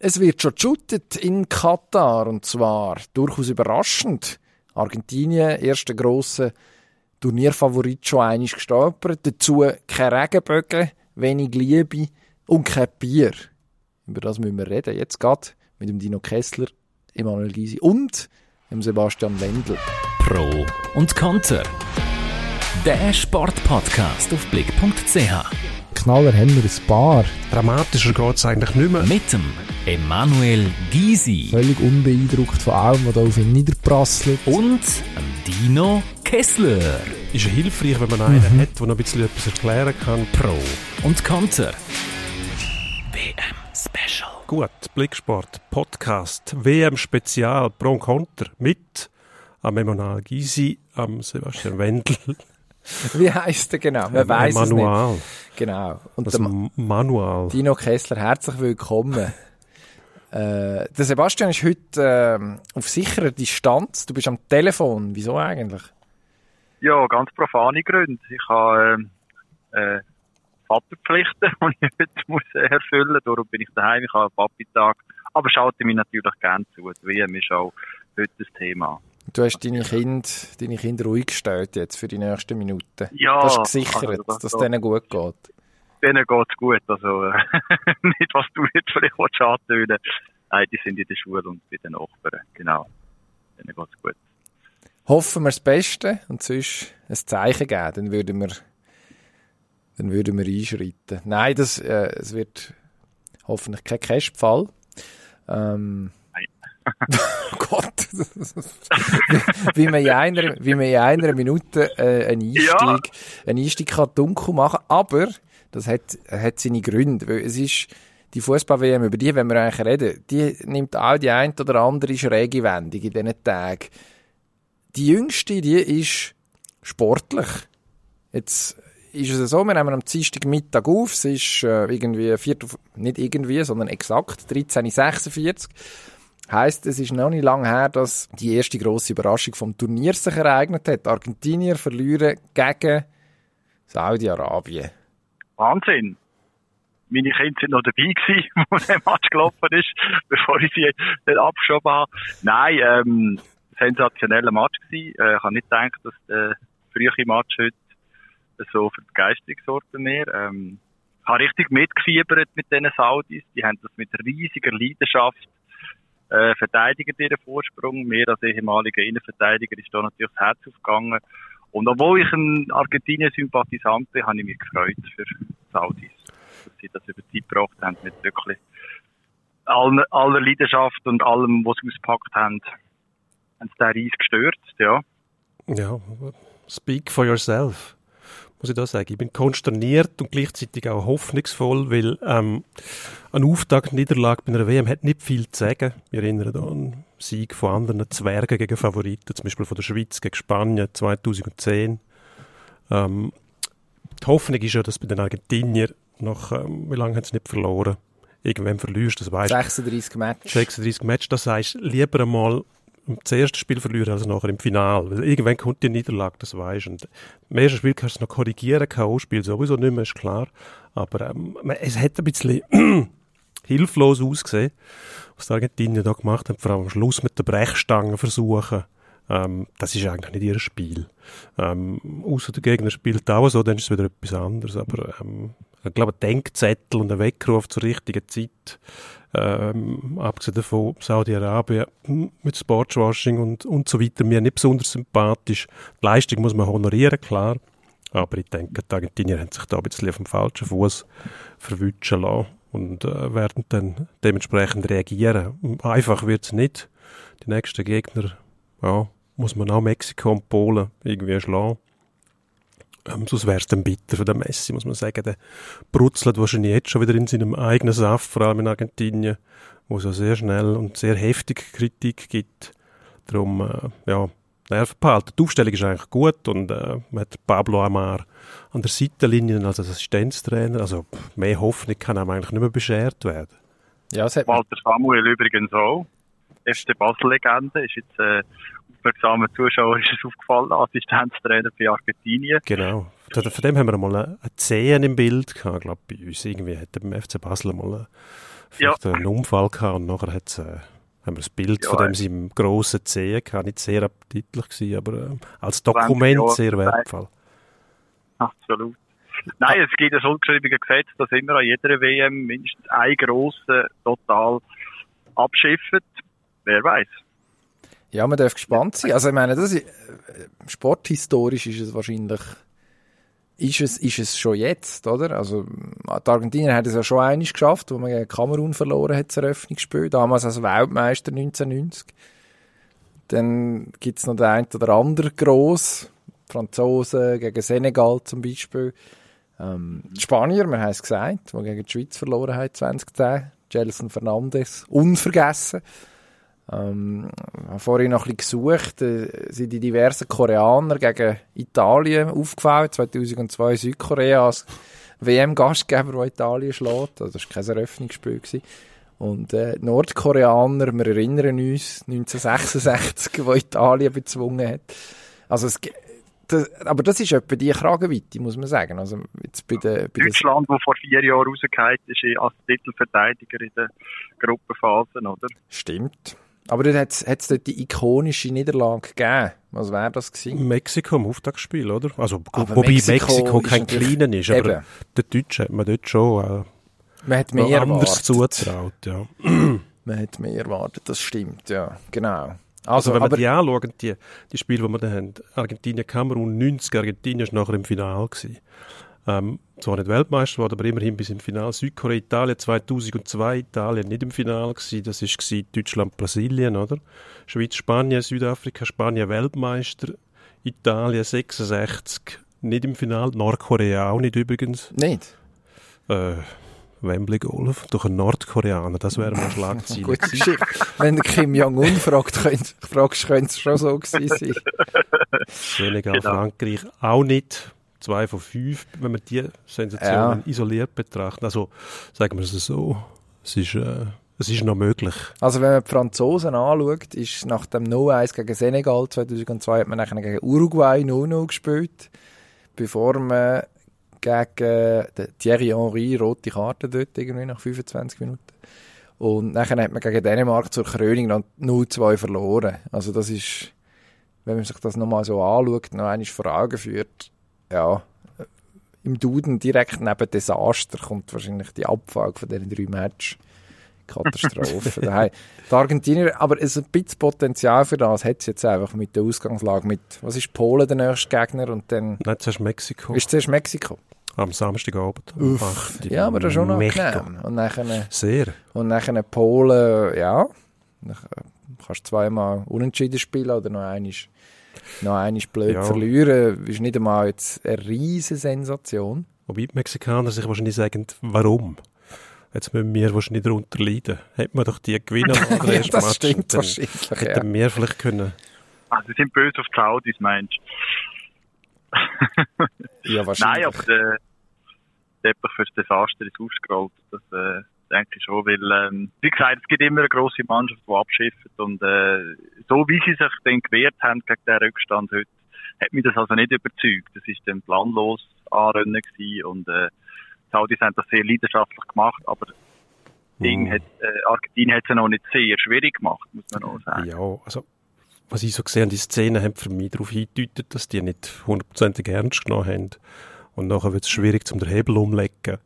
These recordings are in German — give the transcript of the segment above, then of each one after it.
Es wird schon geshootet in Katar und zwar durchaus überraschend. Argentinien, erster grosser Turnierfavorit, schon einig gestolpert. Dazu keine Regenbögen, wenig Liebe und kein Bier. Über das müssen wir reden. Jetzt geht mit dem Dino Kessler, Emanuel Gysi und dem Sebastian Wendel. Pro und Konter. Der Sportpodcast auf blick.ch. Knaller haben wir ein paar. Dramatischer geht es eigentlich nicht mehr. Mit dem Emanuel Gysi Völlig unbeeindruckt von allem, was da auf ihn niederprasselt. und dem Dino Kessler. Ist ja hilfreich, wenn man einen hat, der noch ein bisschen etwas erklären kann. Pro und Konter. WM Special. Gut, Blicksport, Podcast, WM Spezial, Pro und Konter mit am Emanuel Gysi, am Sebastian Wendel, Wie heisst er genau? Man weiß es nicht. Manual. Genau. Und Das der Manual. Dino Kessler, herzlich willkommen. äh, der Sebastian ist heute ähm, auf sicherer Distanz. Du bist am Telefon. Wieso eigentlich? Ja, ganz profane Gründe. Ich habe ähm, äh, Vaterpflichten, die ich heute muss äh, erfüllen muss. Darum bin ich daheim. Ich habe einen Papi-Tag. Aber schaute mich natürlich gerne zu. Die WM ist auch heute das Thema. Du hast deine Kinder, deine Kinder ruhig gestellt jetzt für die nächsten Minuten. Ja, du hast gesichert, also das- dass es denen gut geht. Denen geht's gut. Also äh, nicht, was du jetzt vielleicht willst antönen Nein, die sind in der Schule und bei den Nachbarn. Genau. Denen geht's gut. Hoffen wir das Beste und sonst ein Zeichen geben, dann würden wir, dann würden wir einschreiten. Nein, das, äh, es wird hoffentlich kein Cashfall. Ähm, Gott. wie, man in einer, wie man in einer Minute äh, einen Einstieg, einen Einstieg kann dunkel machen Aber das hat, hat seine Gründe. Weil es ist die Fußball-WM, über die, wenn wir eigentlich reden, die nimmt auch die ein oder andere schräge Wendung in diesen Tagen. Die jüngste, die ist sportlich. Jetzt ist es so, wir nehmen am Dienstag Mittag auf, es ist äh, irgendwie, Viertel, nicht irgendwie, sondern exakt 13.46 Heißt, es ist noch nicht lange her, dass die erste grosse Überraschung vom Turnier sich ereignet hat. Argentinier verlieren gegen Saudi-Arabien. Wahnsinn. Meine Kinder sind noch dabei gewesen, wo der Match gelaufen ist, bevor ich sie abgeschoben habe. Nein, ähm, sensationeller Match gewesen. Äh, ich habe nicht gedacht, dass der frühe Match heute so für Begeisterung sorgt bei mir. Ähm, ich habe richtig mitgefiebert mit diesen Saudis. Die haben das mit riesiger Leidenschaft äh, verteidigen ihren Vorsprung. Mir als ehemaliger Innenverteidiger ist da natürlich das Herz aufgegangen. Und obwohl ich ein Argentinien-Sympathisant bin, habe ich mich gefreut für die Saudis. Dass sie das über die Zeit gebracht haben mit wirklich aller, aller Leidenschaft und allem, was sie ausgepackt haben. Haben sie den Reis gestürzt, ja. Ja, speak for yourself, muss ich da sagen. Ich bin konsterniert und gleichzeitig auch hoffnungsvoll, weil ähm, eine Auftaktniederlage bei einer WM hat nicht viel zu sagen. Wir erinnern an einen Sieg von anderen Zwergen gegen Favoriten, zum Beispiel von der Schweiz gegen Spanien 2010. Ähm, die Hoffnung ist ja, dass bei den Argentiniern nach, ähm, wie lange haben sie nicht verloren? Irgendwann verlierst das weißt 36 Matches. 36 Matches, das heißt, lieber einmal das erste Spiel verlieren als nachher im Finale. Irgendwann kommt die Niederlage, das weißt du. Im ersten Spiel kannst du es noch korrigieren, K.O.-Spiel sowieso nicht mehr, ist klar. Aber ähm, es hat ein bisschen hilflos ausgesehen, was die Argentinier da gemacht haben, vor allem am Schluss mit der Brechstange versuchen. Ähm, das ist eigentlich nicht ihr Spiel. Ähm, außer der Gegner spielt auch so, dann ist es wieder etwas anderes. Aber ähm, ich glaube, ein Denkzettel und ein Weckruf zur richtigen Zeit, ähm, abgesehen davon Saudi-Arabien hm, mit Sportswashing und, und so weiter, mir nicht besonders sympathisch. Die Leistung muss man honorieren, klar. Aber ich denke, die Argentinier haben sich da ein bisschen auf dem falschen Fuß verwutschen lassen und äh, werden dann dementsprechend reagieren. Einfach wird es nicht. Die nächsten Gegner, ja, muss man auch Mexiko und Polen irgendwie schlagen. Ähm, sonst wäre es dann bitter für den Messi, muss man sagen. Der brutzelt wahrscheinlich jetzt schon wieder in seinem eigenen Saft, vor allem in Argentinien, wo es ja sehr schnell und sehr heftig Kritik gibt. Darum, äh, ja, Nerven behalten. Die Aufstellung ist eigentlich gut und äh, man hat Pablo Amar an der Seitenlinie als Assistenztrainer. Also pff, mehr Hoffnung kann einem eigentlich nicht mehr beschert werden. Ja, es hat mich Walter Samuel übrigens auch. FC Basel-Legende, ist jetzt äh, aufmerksamen Zuschauer ist es aufgefallen, Assistenztrainer bei Argentinien. Genau. Von dem haben wir mal eine, Zehen im Bild gehabt, glaube bei uns. Irgendwie hat er beim FC Basel mal vielleicht einen Unfall gehabt und nachher hat's, äh, haben wir das Bild Ja, von dem äh. seinem grossen Zehen gehabt. Nicht sehr appetitlich gewesen, aber äh, als Dokument sehr wertvoll. Absolut. Nein, es gibt ein ungeschriebenes Gesetz, dass immer an jeder WM mindestens ein grosser total abschifft. Wer weiß. Ja, man darf gespannt sein. Also ich meine, das ist, äh, sporthistorisch ist es wahrscheinlich, ist es, ist es schon jetzt, oder? Also die Argentinier haben es ja schon einiges geschafft, wo man gegen Kamerun verloren hat, das Eröffnungsspiel, damals als Weltmeister 1990. Dann gibt's noch den einen oder anderen gross, Franzosen gegen Senegal zum Beispiel. Ähm, Spanier, wir haben es gesagt, die gegen die Schweiz verloren haben 2010. Gelson Fernandes, unvergessen. Ähm, ich habe vorhin noch ein bisschen gesucht, äh, sind die diversen Koreaner gegen Italien aufgefallen, 2002 Südkorea als WM-Gastgeber, der Italien schlägt. Also das war kein Eröffnungsspiel. Gewesen. Und äh, Nordkoreaner, wir erinnern uns, 1966, wo Italien bezwungen hat. Also es, das, aber das ist etwa die Kragenweite, muss man sagen. Also jetzt bei der, bei Deutschland, wo vor vier Jahren rausgefallen ist, als Titelverteidiger in der Gruppenphase, oder? Stimmt. Aber dann hat es dort die ikonische Niederlage gegeben. Was wäre das gewesen? Mexiko im Auftaktspiel, oder? Also, Aber wobei Mexiko Mexiko, kein kleiner ist, aber Eben. der Deutsche hat man dort schon äh, Man hat mehr anders zutraut, ja. Man hat mehr erwartet, das stimmt, ja, genau. Also, Also, wenn wir aber, die anschauen, die, die Spiele, die wir da haben, Argentinien, Kamerun, 90, Argentinien ist nachher im Finale gewesen. Ähm, zwar nicht Weltmeister geworden, aber immerhin bis im Finale. Südkorea, Italien 2002, Italien nicht im Finale gewesen. Das ist gewesen Deutschland, Brasilien, oder? Schweiz, Spanien, Südafrika, Spanien Weltmeister, Italien 66 nicht im Finale, Nordkorea auch nicht übrigens. nicht. Äh, Wembley Golf durch einen Nordkoreaner, das wäre mal Schlagziele Gut, gewesen. Wenn der Kim Jong-un fragt, könnt, fragst, könnte es schon so gewesen sein. Senegal, Genau. Frankreich auch nicht. Zwei von fünf, wenn man die Sensationen isoliert betrachtet. Also sagen wir es so, es ist, äh, es ist noch möglich. Also wenn man die Franzosen anschaut, ist nach dem 0-1 gegen Senegal 2002 hat man nachher gegen Uruguay 0-0 gespielt, bevor man gegen Thierry Henry rote Karte dort irgendwie nach 25 Minuten. Und nachher hat man gegen Dänemark zur Krönung dann 0-2 verloren. Also das ist, wenn man sich das nochmal so anschaut, noch einmal vor Augen führt, ja, im Duden direkt neben Desaster kommt wahrscheinlich die Abfolge von diesen drei Matches. Katastrophe. Die Argentinier, aber es ein bisschen Potenzial für das hat es jetzt einfach mit der Ausgangslage mit, was ist Polen der nächste Gegner und dann Nein, zuerst Mexiko. ist zuerst Mexiko. Am Samstagabend. Uff. Ja, aber das ist schon angenehm. Und nachher, Sehr. und nachher Polen, ja, dann kannst du zweimal unentschieden spielen oder noch einmal, noch einmal blöd Ja. verlieren. Ist nicht einmal jetzt eine riesige Sensation. Wobei die Mexikaner sich wahrscheinlich sagen, warum? Jetzt müssen wir wahrscheinlich darunter leiden. Hätten wir doch die gewinnen den Ja, das Match, stimmt dann wahrscheinlich, Hätten wir vielleicht können. Ah, sie sind böse auf die Saudis, meinst du? Ja, wahrscheinlich. Nein, aber der Teppich für das Desaster ist ausgerollt. Das äh, denke ich schon, weil, ähm, wie gesagt, es gibt immer eine grosse Mannschaft, die abschifft und äh, so wie sie sich dann gewehrt haben gegen den Rückstand heute, hat mich das also nicht überzeugt. Das ist dann planlos anrennen gewesen und äh, die Saudis haben das sehr leidenschaftlich gemacht, aber Ding Mhm. hat, äh, Argentinien hat es ja noch nicht sehr schwierig gemacht, muss man auch sagen. Ja, also, was ich so gesehen habe, die Szenen haben für mich darauf hingedeutet, dass die nicht hundertprozentig ernst genommen haben. Und nachher wird es schwierig, zum den Hebel umlegen,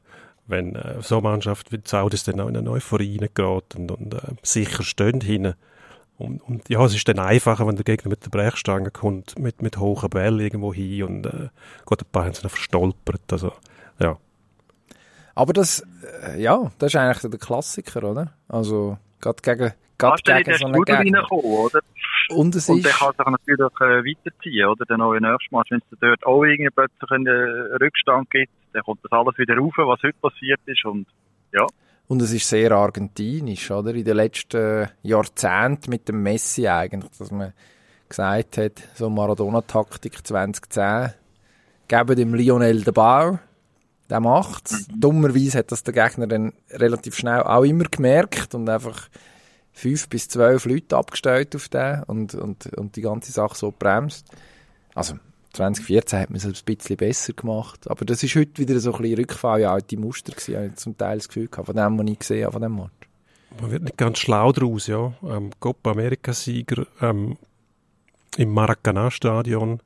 wenn äh, so eine Mannschaft wie Saudis dann auch in eine Euphorie reingeraten und, und äh, sicher stehen hinten. Und, und ja, es ist dann einfacher, wenn der Gegner mit der Brechstange kommt, mit, mit hohen Bällen irgendwo hin und äh, geht ein paar haben sie noch verstolpert. Also, ja. Aber das, äh, ja, das ist eigentlich der Klassiker, oder? Also, gerade gegen, gerade gegen in so einen Gegner. reinkommen, oder? Und es Und der ist, kann sich natürlich äh, weiterziehen, oder? Der neue nächste Match, wenn es dort auch irgendwie plötzlich einen äh, Rückstand gibt, dann kommt das alles wieder rauf, was heute passiert ist. Und und es ist sehr argentinisch, oder? In den letzten Jahrzehnten mit dem Messi eigentlich, dass man gesagt hat, so Maradona-Taktik 2010, geben dem Lionel den Ball, der macht's. Dummerweise hat das der Gegner dann relativ schnell auch immer gemerkt und einfach fünf bis zwölf Leute abgestellt auf den und, und, und die ganze Sache so bremst. Also, 2014 hat man es ein bisschen besser gemacht. Aber das ist heute wieder so ein bisschen Rückfall in alte Muster gewesen. Ich habe zum Teil das Gefühl gehabt, von dem, was ich gesehen habe, von dem Match. Man wird nicht ganz schlau draus, ja. Ähm, Copa America-Sieger ähm, im Maracanã-Stadion.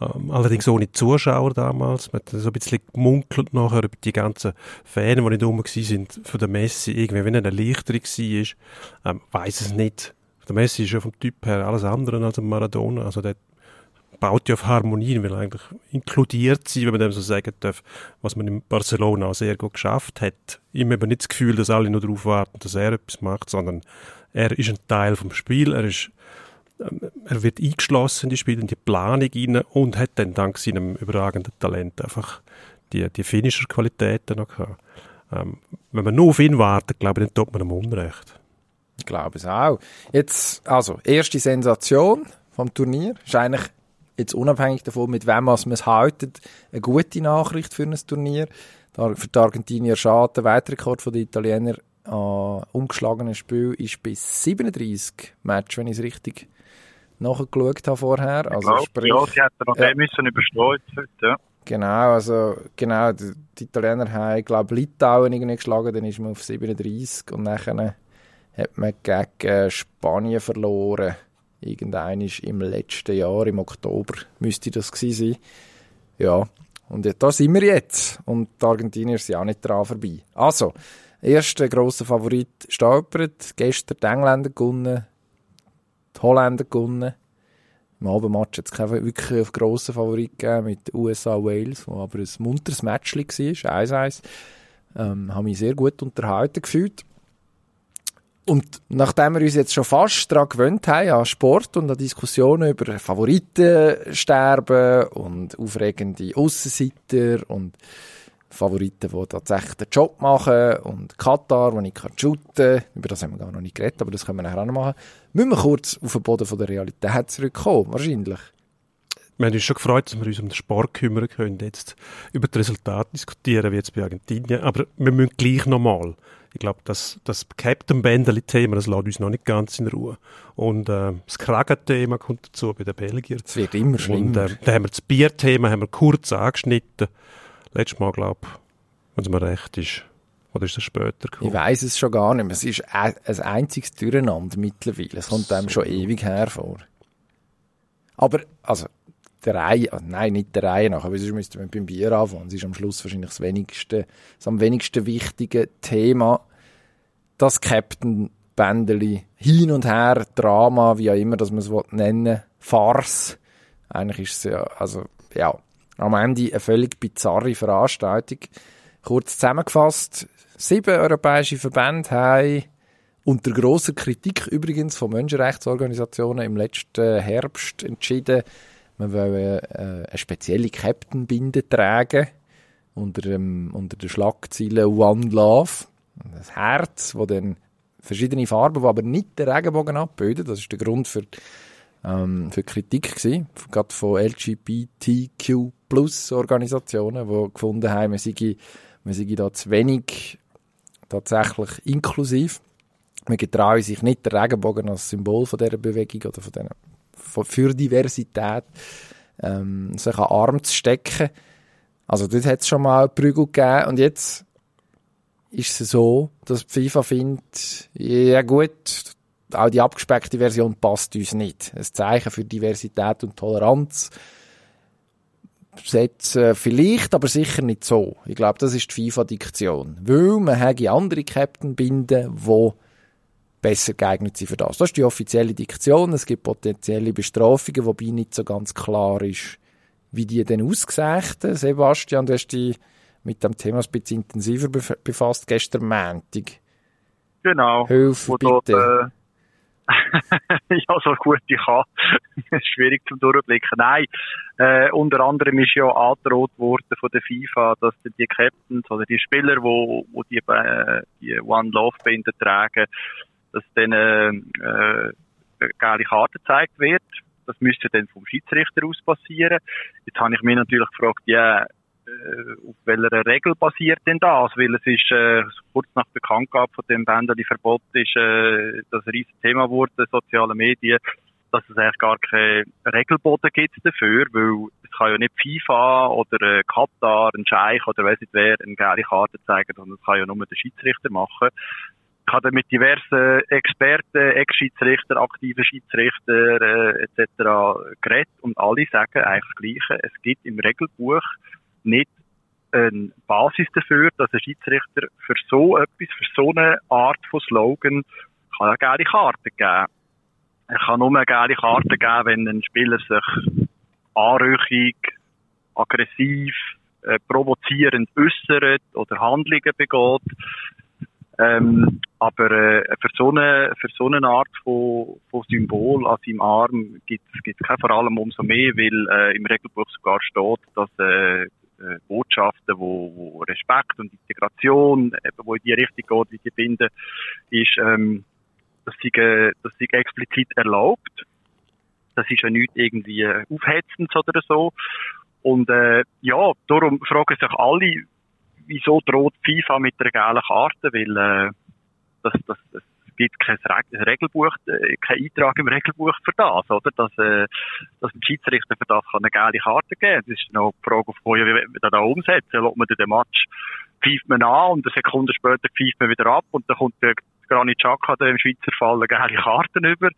Ähm, allerdings ohne Zuschauer damals. Man hat so ein bisschen gemunkelt nachher über die ganzen Fans, die nicht rum sind von der Messi. Irgendwie, wenn eine Erleichterung war, ähm, weiss es nicht. Der Messi ist ja vom Typ her alles andere als ein Maradona. Also der baut ja auf Harmonie, will eigentlich inkludiert sein, wenn man dem so sagen darf, was man in Barcelona sehr gut geschafft hat. Ihm eben nicht das Gefühl, dass alle nur darauf warten, dass er etwas macht, sondern er ist ein Teil vom Spiel, er ist er wird eingeschlossen in die Spiele, in die Planung rein und hat dann dank seinem überragenden Talent einfach die, die Finisher-Qualitäten noch gehabt. Ähm, wenn man nur auf ihn wartet, glaube ich, dann tut man ihm Unrecht. Ich glaube es auch. Jetzt, also, erste Sensation vom Turnier ist eigentlich jetzt unabhängig davon, mit wem man es haltet, eine gute Nachricht für ein Turnier. Für die Argentinier schade, der Weltrekord der Italiener an umgeschlagenen Spiel ist bis 37 Match, wenn ich es richtig nachgeschaut habe vorher. Also glaub, sprich, ja, sie hätten noch ja. müssen überstehen heute, ja. Genau, also genau, die, die Italiener haben, glaube Litauen irgendwie geschlagen, dann ist man auf 37 und nachher hat man gegen Spanien verloren. Irgendein ist im letzten Jahr, im Oktober, müsste das gewesen sein. Ja, und da sind wir jetzt. Und die Argentinier sind auch nicht dran vorbei. Also, erster grosser Favorit stolpert. Gestern die Engländer gewonnen, die Holländer gewonnen. Im Abendmatch hat es keinen wirklich grossen Favorit gegeben mit USA-Wales, wo aber ein munteres Match war, 1-1. Ähm, habe mich sehr gut unterhalten gefühlt. Und nachdem wir uns jetzt schon fast daran gewöhnt haben, an Sport und an Diskussionen über Favoritensterben und aufregende Aussenseiter und Favoriten, die tatsächlich den Job machen und Katar, wo ich kann shooten über das haben wir gar noch nicht geredet, aber das können wir nachher auch noch machen, müssen wir kurz auf den Boden der Realität zurückkommen, wahrscheinlich. Wir haben uns schon gefreut, dass wir uns um den Sport kümmern können, jetzt über das Resultat diskutieren, wie jetzt bei Argentinien, aber wir müssen gleich nochmal ich glaube, das, das Captain Bendeli-Thema, das lässt uns noch nicht ganz in Ruhe. Und äh, das Kragen-Thema kommt dazu bei den Belgiern. Es wird immer schlimmer. Und äh, dann haben wir das Bier-Thema kurz angeschnitten. Letztes Mal, glaube ich, wenn es mir recht ist. Oder ist das später gekommen? Ich weiß es schon gar nicht mehr. Es ist ein, ein einziges Durcheinander mittlerweile. Es kommt so. einem schon ewig hervor. Aber, also, der Reihe, ah, nein, nicht der Reihe nach, aber sonst müsste man beim Bier anfangen. Es ist am Schluss wahrscheinlich das wenigste, das am wenigsten wichtige Thema. Das Captain Bändeli hin und her, Drama, wie auch immer, dass man es nennen Farce. Eigentlich ist es ja, also, ja, am Ende eine völlig bizarre Veranstaltung. Kurz zusammengefasst, sieben europäische Verbände haben unter großer Kritik übrigens von Menschenrechtsorganisationen im letzten Herbst entschieden, wir wollen äh, eine spezielle Captain-Binde tragen unter, dem, unter der Schlagzeile One Love. Das Herz, wo dann verschiedene Farben, die aber nicht den Regenbogen abbilden. Das ist der Grund für, ähm, für Kritik gewesen, gerade von LGBTQ Plus Organisationen, die gefunden haben, wir sei, wir sei da zu wenig tatsächlich inklusiv. Wir getrauen sich nicht den Regenbogen als Symbol von dieser Bewegung oder von diesen für Diversität ähm, sich an Arm zu stecken. Also dort hat es schon mal Prügel gegeben und jetzt ist es so, dass die FIFA findet, ja gut, auch die abgespeckte Version passt uns nicht. Ein Zeichen für Diversität und Toleranz setzen vielleicht, aber sicher nicht so. Ich glaube, das ist die FIFA-Diktion. Weil man hätte andere Captain binden, die besser geeignet sind für das. Das ist die offizielle Diktion. Es gibt potenzielle Bestrafungen, wobei nicht so ganz klar ist, wie die denn ausgesehen Sebastian, du hast dich mit dem Thema ein bisschen intensiver befasst, gestern Montag. Genau. Hilfe, bitte. Dort, äh, ja, so gut ich kann. Schwierig zum Durchblicken. Nein, äh, unter anderem ist ja angedroht worden von der FIFA, dass die Captains oder die Spieler, wo, wo die, äh, die One Love Binden tragen, dass dann äh, äh, gelbe Karte gezeigt wird. Das müsste dann vom Schiedsrichter aus passieren. Jetzt habe ich mich natürlich gefragt, ja, auf welcher Regel basiert denn das? Weil es ist äh, kurz nach Bekanntgabe von dem Bänderli Verbot ist äh, das riesen Thema geworden, soziale Medien. dass es eigentlich gar keinen Regelboden gibt dafür, weil es kann ja nicht FIFA oder äh, Katar, ein Scheich oder weiss nicht wer eine geile Karte zeigen, sondern das kann ja nur der Schiedsrichter machen. Ich habe mit diversen Experten, Ex-Schiedsrichter, aktiven Schiedsrichter äh, etc. geredet und alle sagen eigentlich das Gleiche. Es gibt im Regelbuch nicht eine Basis dafür, dass ein Schiedsrichter für so etwas, für so eine Art von Slogan kann eine geile Karte geben. Er kann nur eine geile Karte geben, wenn ein Spieler sich anrüchig, aggressiv, äh, provozierend äußert oder Handlungen begeht. Ähm, aber äh, für, so eine, für so eine Art von, von Symbol an seinem Arm gibt es vor allem umso mehr, weil äh, im Regelbuch sogar steht, dass äh, äh, Botschaften, wo, wo Respekt und Integration, eben, wo in die Richtung geht, wie die binden, ist, ähm, das sei, äh, das sei explizit erlaubt. Das ist ja nicht irgendwie aufhetzend oder so. Und äh, ja, darum fragen sich alle, wieso droht FIFA mit einer gelben Karte? Weil äh, das, das, das gibt kein Regelbuch, äh, kein Eintrag im Regelbuch für das, oder? Dass, äh, dass ein Schiedsrichter für das kann eine gelbe Karte geben. Das ist noch die Frage, wie wir das da umsetzen. Lässt man den Match pfeift man an und eine Sekunde später pfeift man wieder ab und dann kommt der Granit Xhaka im Schweizer Fall eine geile Karten über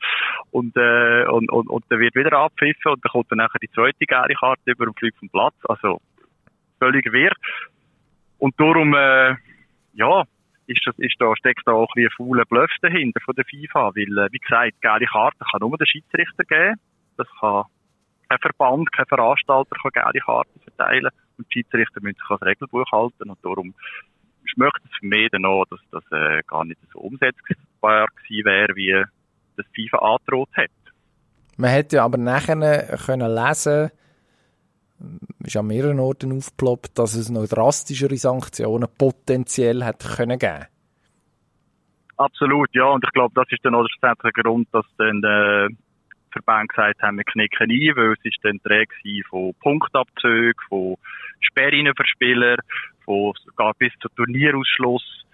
und, äh, und, und, und dann wird wieder abpfiffen und dann kommt dann nachher die zweite geile Karte über und fliegt vom Platz. Also völlig wirr. Und darum, äh, ja, ist das, ist da, steckt da auch ein, ein fauler Bluff dahinter von der FIFA, weil, äh, wie gesagt, geile Karten kann nur der Schiedsrichter geben. Das kann kein Verband, kein Veranstalter kann geile Karten verteilen und die Schiedsrichter müssen sich das Regelbuch halten und darum schmeckt es für mich dann auch, dass das äh, gar nicht so umsetzbar gewesen wäre, wie das FIFA angedroht hat. Man hätte ja aber nachher können lesen ist an mehreren Orten aufgeploppt, dass es noch drastischere Sanktionen potenziell hätte können geben. Absolut, ja. Und ich glaube, das ist dann auch der Grund, dass dann äh, Verband gesagt haben, wir knicken ein, weil es ist dann Träge von Punktabzügen, von Sperren für Spieler, von sogar bis zu Turnierausschluss.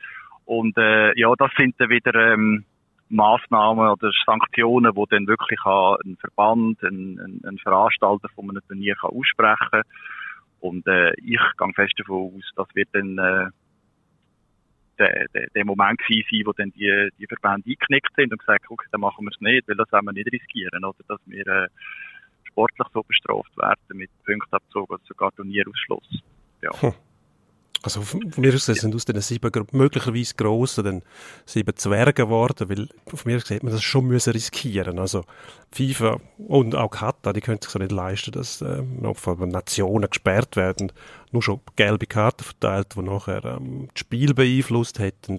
Und äh, ja, das sind dann wieder ähm, Maßnahmen oder Sanktionen, die dann wirklich ein Verband, ein, ein, ein Veranstalter von einem Turnier kann aussprechen kann. Und äh, ich gehe fest davon aus, das wird dann äh, der, der, der Moment gewesen sein, wo dann die, die Verbände eingeknickt sind und gesagt okay, dann machen wir es nicht, weil das wollen wir nicht riskieren, oder dass wir äh, sportlich so bestraft werden mit Punktabzug oder sogar Turnierausschluss. Ja. Hm. Also von mir aus sind aus den sieben möglicherweise grossen dann sieben Zwerge geworden, weil von mir aus sieht man das schon müssen riskieren. Also FIFA und auch Katar, die können sich so nicht leisten, dass äh, noch von Nationen gesperrt werden, nur schon gelbe Karten verteilt, die nachher ähm, das Spiel beeinflusst hätten.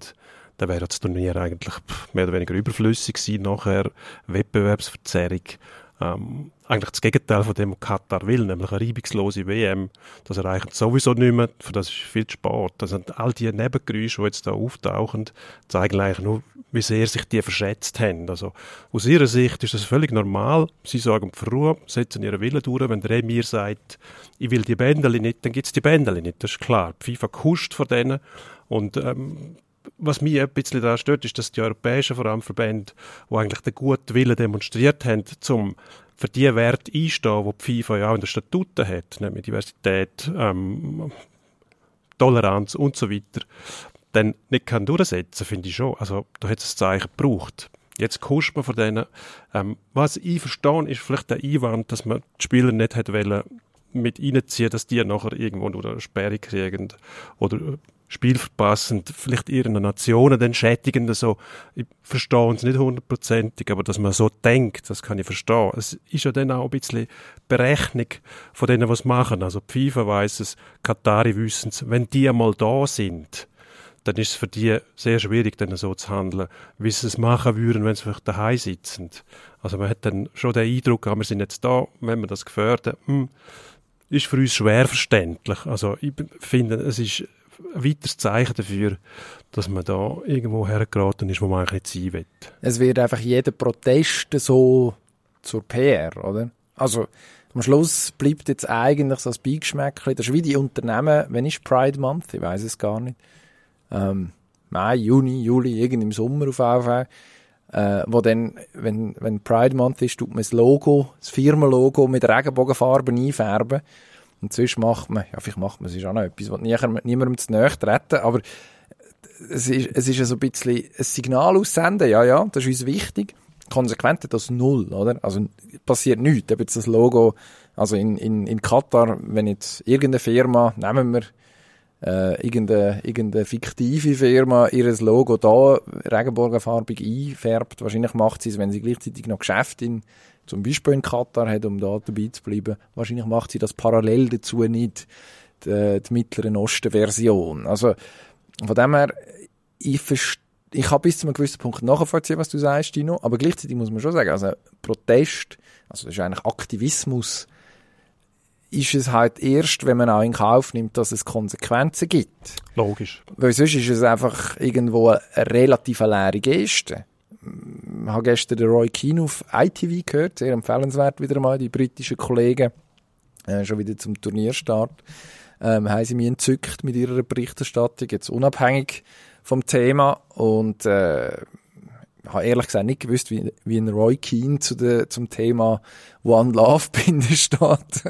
Dann wäre das Turnier eigentlich mehr oder weniger überflüssig gewesen, nachher Wettbewerbsverzerrung ähm, eigentlich das Gegenteil von dem, was Katar will, nämlich eine reibungslose WM. Das erreicht sowieso nicht mehr, für das ist viel spät. Das sind all die Nebengeräusche, die jetzt da auftauchen, zeigen eigentlich nur, wie sehr sich die verschätzt haben. Also, aus ihrer Sicht ist das völlig normal. Sie sagen für setzen ihren Willen durch. Wenn der Emir sagt, ich will die Bändeli nicht, dann gibt es die Bändeli nicht. Das ist klar. Die FIFA kuscht von denen. Und, ähm, was mich ein bisschen da stört, ist, dass die europäischen vor allem Verbände, die eigentlich den guten Willen demonstriert haben, zum für die Werte einstehen, die die FIFA ja auch in den Statuten hat, nämlich Diversität, ähm, Toleranz und so weiter, dann nicht kann durchsetzen, finde ich schon. Also da hat es ein Zeichen gebraucht. Jetzt kuscht man von denen. Ähm, was ich verstehe, ist vielleicht der Einwand, dass man die Spieler nicht wollen mit reinziehen, dass die nachher irgendwo nur eine Sperre kriegen oder Spiel verpassen, vielleicht ihre Nationen dann schädigen, so. Ich verstehe es nicht hundertprozentig, aber dass man so denkt, das kann ich verstehen. Es ist ja dann auch ein bisschen Berechnung von denen, was machen. Also die FIFA weiss es, Katari wissen es, wenn die einmal da sind, dann ist es für die sehr schwierig, dann so zu handeln, wie sie es machen würden, wenn sie vielleicht daheim sitzen. Also man hat dann schon den Eindruck, ah, wir sind jetzt da, wenn man das gefördert, hm, ist für uns schwer verständlich. Also ich finde, es ist weiteres Zeichen dafür, dass man da irgendwo hergeraten ist, wo man eigentlich nicht sein will. Es wird einfach jeder Protest so zur PR, oder? Also, am Schluss bleibt jetzt eigentlich so ein Beigeschmäckchen. Das ist wie die Unternehmen, wenn ist Pride Month? Ich weiß es gar nicht. Ähm, Mai, Juni, Juli, irgend im Sommer auf Fall. äh, wo dann, wenn, wenn Pride Month ist, tut man das Logo, das Firmenlogo mit Regenbogenfarben einfärben. Und sonst macht man, ja, vielleicht macht man es ist auch noch etwas, was niemandem, niemandem zu nahe treten, aber es ist, es ist so ein bisschen ein Signal aussenden, ja, ja, das ist uns wichtig. Konsequent das null, oder? Also, passiert nichts. Ob jetzt das Logo, also in, in, in Katar, wenn jetzt irgendeine Firma, nehmen wir, äh, irgendeine, irgendeine fiktive Firma ihres Logo da regenbogenfarbig einfärbt. Wahrscheinlich macht sie es, wenn sie gleichzeitig noch Geschäfte in, zum Beispiel in Katar hat, um da dabei zu bleiben. Wahrscheinlich macht sie das parallel dazu nicht, die, die Mittleren Osten Version. Also, von dem her, ich verstehe ich habe bis zu einem gewissen Punkt nachvollziehen, was du sagst, Dino, aber gleichzeitig muss man schon sagen, also Protest, also das ist eigentlich Aktivismus, ist es halt erst, wenn man auch in Kauf nimmt, dass es Konsequenzen gibt. Logisch. Weil sonst ist es einfach irgendwo eine relativ leere Geste. Ich habe gestern den Roy Keane auf ITV gehört, sehr empfehlenswert wieder mal, die britischen Kollegen, äh, schon wieder zum Turnierstart, ähm, haben sie mich entzückt mit ihrer Berichterstattung, jetzt unabhängig vom Thema. Und äh, habe ehrlich gesagt nicht gewusst, wie, wie ein Roy Keane zu der, zum Thema One Love Binde steht.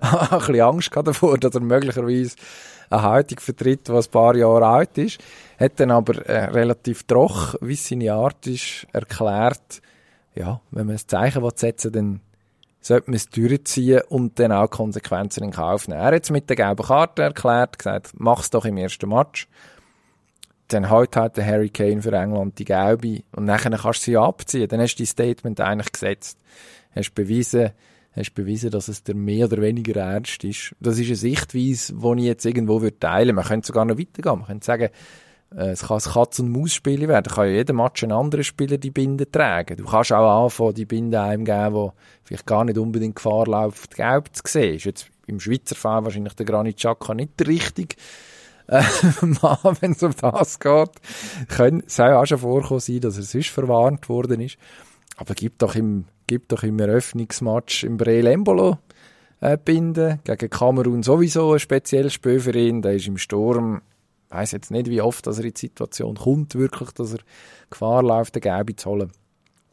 habe ein bisschen Angst davor, dass er möglicherweise eine Haltung vertritt, die ein paar Jahre alt ist. Hat dann aber äh, relativ troch, wie seine Art ist, erklärt, ja, wenn man ein Zeichen setzen will, dann sollte man es durchziehen und dann auch Konsequenzen in Kauf nehmen. Er hat es mit der gelben Karte erklärt, gesagt, mach's doch im ersten Match dann halt halt der Harry Kane für England die gelbe und nachher kannst du sie abziehen. Dann hast du die Statement eigentlich gesetzt. Hast bewiesen, hast bewiesen, dass es dir mehr oder weniger ernst ist. Das ist eine Sichtweise, die ich jetzt irgendwo würde teilen. Man könnte sogar noch weitergehen. Man könnte sagen, äh, es kann ein Katz- und Maus-Spiel werden. Kann ja jeder Match ein anderer Spieler die Binde tragen. Du kannst auch anfangen, die Binde einem geben, der vielleicht gar nicht unbedingt Gefahr läuft, gelb zu sehen. Ist jetzt im Schweizer Fall wahrscheinlich der Granit Xhaka nicht der richtige äh, Mann, wenn es um das geht. Können, soll auch schon vorkommen sein, dass er sonst verwarnt worden ist. Aber gibt doch im, gibt doch im Eröffnungsmatch im Breel Embolo äh, Binden. Gegen Kamerun sowieso ein spezielles Spiel für ihn. Der ist im Sturm. Ich weiss jetzt nicht, wie oft dass er in die Situation kommt, wirklich, dass er Gefahr läuft, den Gelbe zu holen.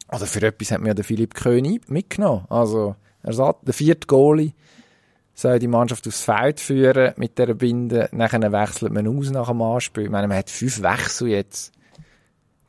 Also für etwas hat mir ja der Philipp König mitgenommen. Also, er sagt, der vierte Goalie soll die Mannschaft aufs Feld führen mit der Binde. Nachher wechselt man aus nach dem Anspiel. Ich meine, man hat fünf Wechsel jetzt.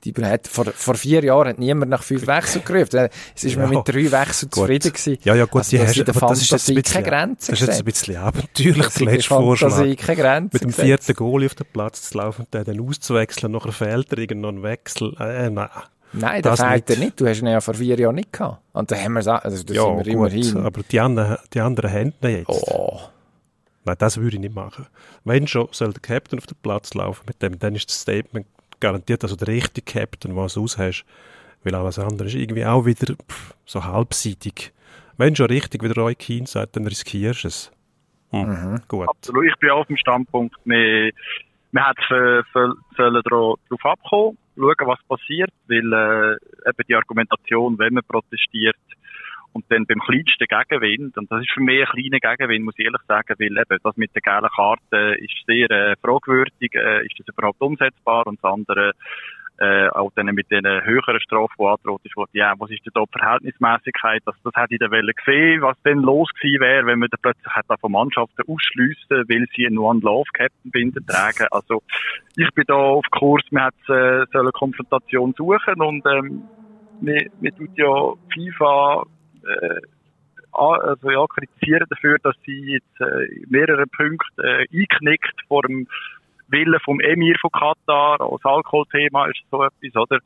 Die hat, vor, vor vier Jahren hat niemand nach fünf Wechseln gerufen. Es ist Ja, man mit drei Wechseln zufrieden gewesen. Ja, ja, gut, also, die hast- aber das ist jetzt ein bisschen- keine Grenzen Das ist jetzt ein bisschen abenteuerlich, Das der letzte Vorschlag. Keine Grenzen Mit dem vierten Goalie auf den Platz zu laufen und den dann auszuwechseln, nachher fehlt er irgendein Wechsel. Äh, nein. Nein, das das fehlt nicht. er nicht. Du hast ihn ja vor vier Jahren nicht gehabt. Und da haben wir es auch, also da Ja, sind wir gut, immerhin. aber die anderen, die anderen haben ihn jetzt. Oh. Nein, das würde ich nicht machen. Wenn schon, soll der Captain auf den Platz laufen mit dem, dann ist das Statement garantiert, also der richtige Captain, was du aus hast, weil alles andere ist irgendwie auch wieder pff, so halbseitig. Wenn schon richtig, wie der Roy Keane sagt, dann riskierst du es. Hm, Gut. Absolut, ich bin auch auf dem Standpunkt, wir, wir hätten sollen darauf abkommen, schauen, was passiert, weil äh, eben die Argumentation, wenn man protestiert und dann beim kleinsten Gegenwind, und das ist für mich ein kleiner Gegenwind, muss ich ehrlich sagen, weil eben das mit der gelben Karte ist sehr äh, fragwürdig, äh, ist das überhaupt umsetzbar? Und das andere äh, auch dann mit den höheren Strafen, die angedroht ist, ja, was ist denn da die Verhältnismäßigkeit, das, das hätte ich der Welle gesehen, was denn los gewesen wäre, wenn man dann plötzlich hat von Mannschaften ausschliessen, weil sie einen One-Love-Captain-Binden tragen. Also, ich bin da auf Kurs, wir hätten, äh, sollen Konfrontation suchen und, ähm, wir, wir tut ja FIFA, äh, also ja, kritisieren dafür, dass sie jetzt äh, in mehreren Punkten äh, einknickt vor dem Willen vom Emir von Katar, das Alkoholthema ist so etwas, oder?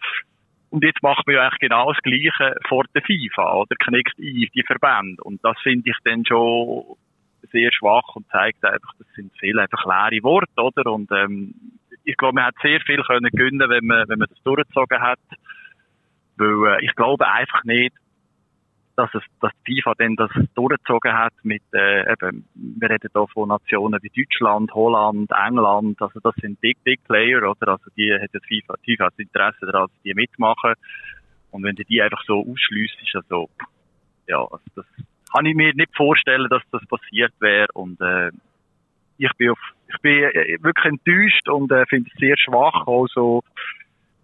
Und jetzt macht man ja eigentlich genau das Gleiche vor der FIFA, oder? Knickt ein, die Verbände. Und das finde ich dann schon sehr schwach und zeigt einfach, das sind viele einfach leere Worte, oder? Und, ähm, ich glaube, man hat sehr viel können gewinnen, wenn man, wenn man das durchgezogen hat. Weil, äh, ich glaube einfach nicht, dass es, dass die FIFA dann das durchgezogen hat mit, äh, eben, wir reden da von Nationen wie Deutschland, Holland, England, also das sind Big, Big Player, oder? Also die hat das FIFA, die FIFA hat das Interesse daran, dass die mitmachen. Und wenn du die einfach so ausschliesst, ist also, ja, also das kann ich mir nicht vorstellen, dass das passiert wäre und, äh, ich bin auf, ich bin äh, wirklich enttäuscht und äh, finde es sehr schwach, auch so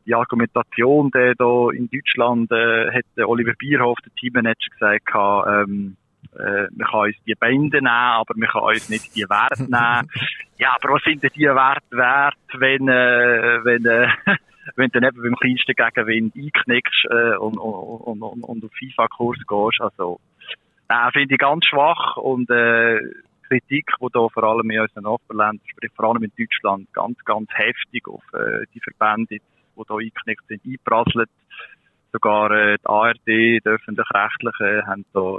die Argumentation, der da in Deutschland äh, hat der Oliver Bierhoff, der Teammanager, gesagt, ähm, äh, man kann uns die Bände nehmen, aber man kann uns nicht die Werte nehmen. ja, aber was sind denn die Werte wert, wenn, äh, wenn, äh, wenn du dann eben beim kleinsten Gegenwind einknickst äh, und, und, und, und auf FIFA-Kurs gehst? Also, äh, finde ich ganz schwach und äh, Kritik, die da vor allem in unseren Nachbarländern, sprich vor allem in Deutschland, ganz, ganz heftig auf äh, die Verbände, die da eingeknickt sind, einprasselt. Sogar äh, die ARD, die öffentlich-rechtlichen, haben da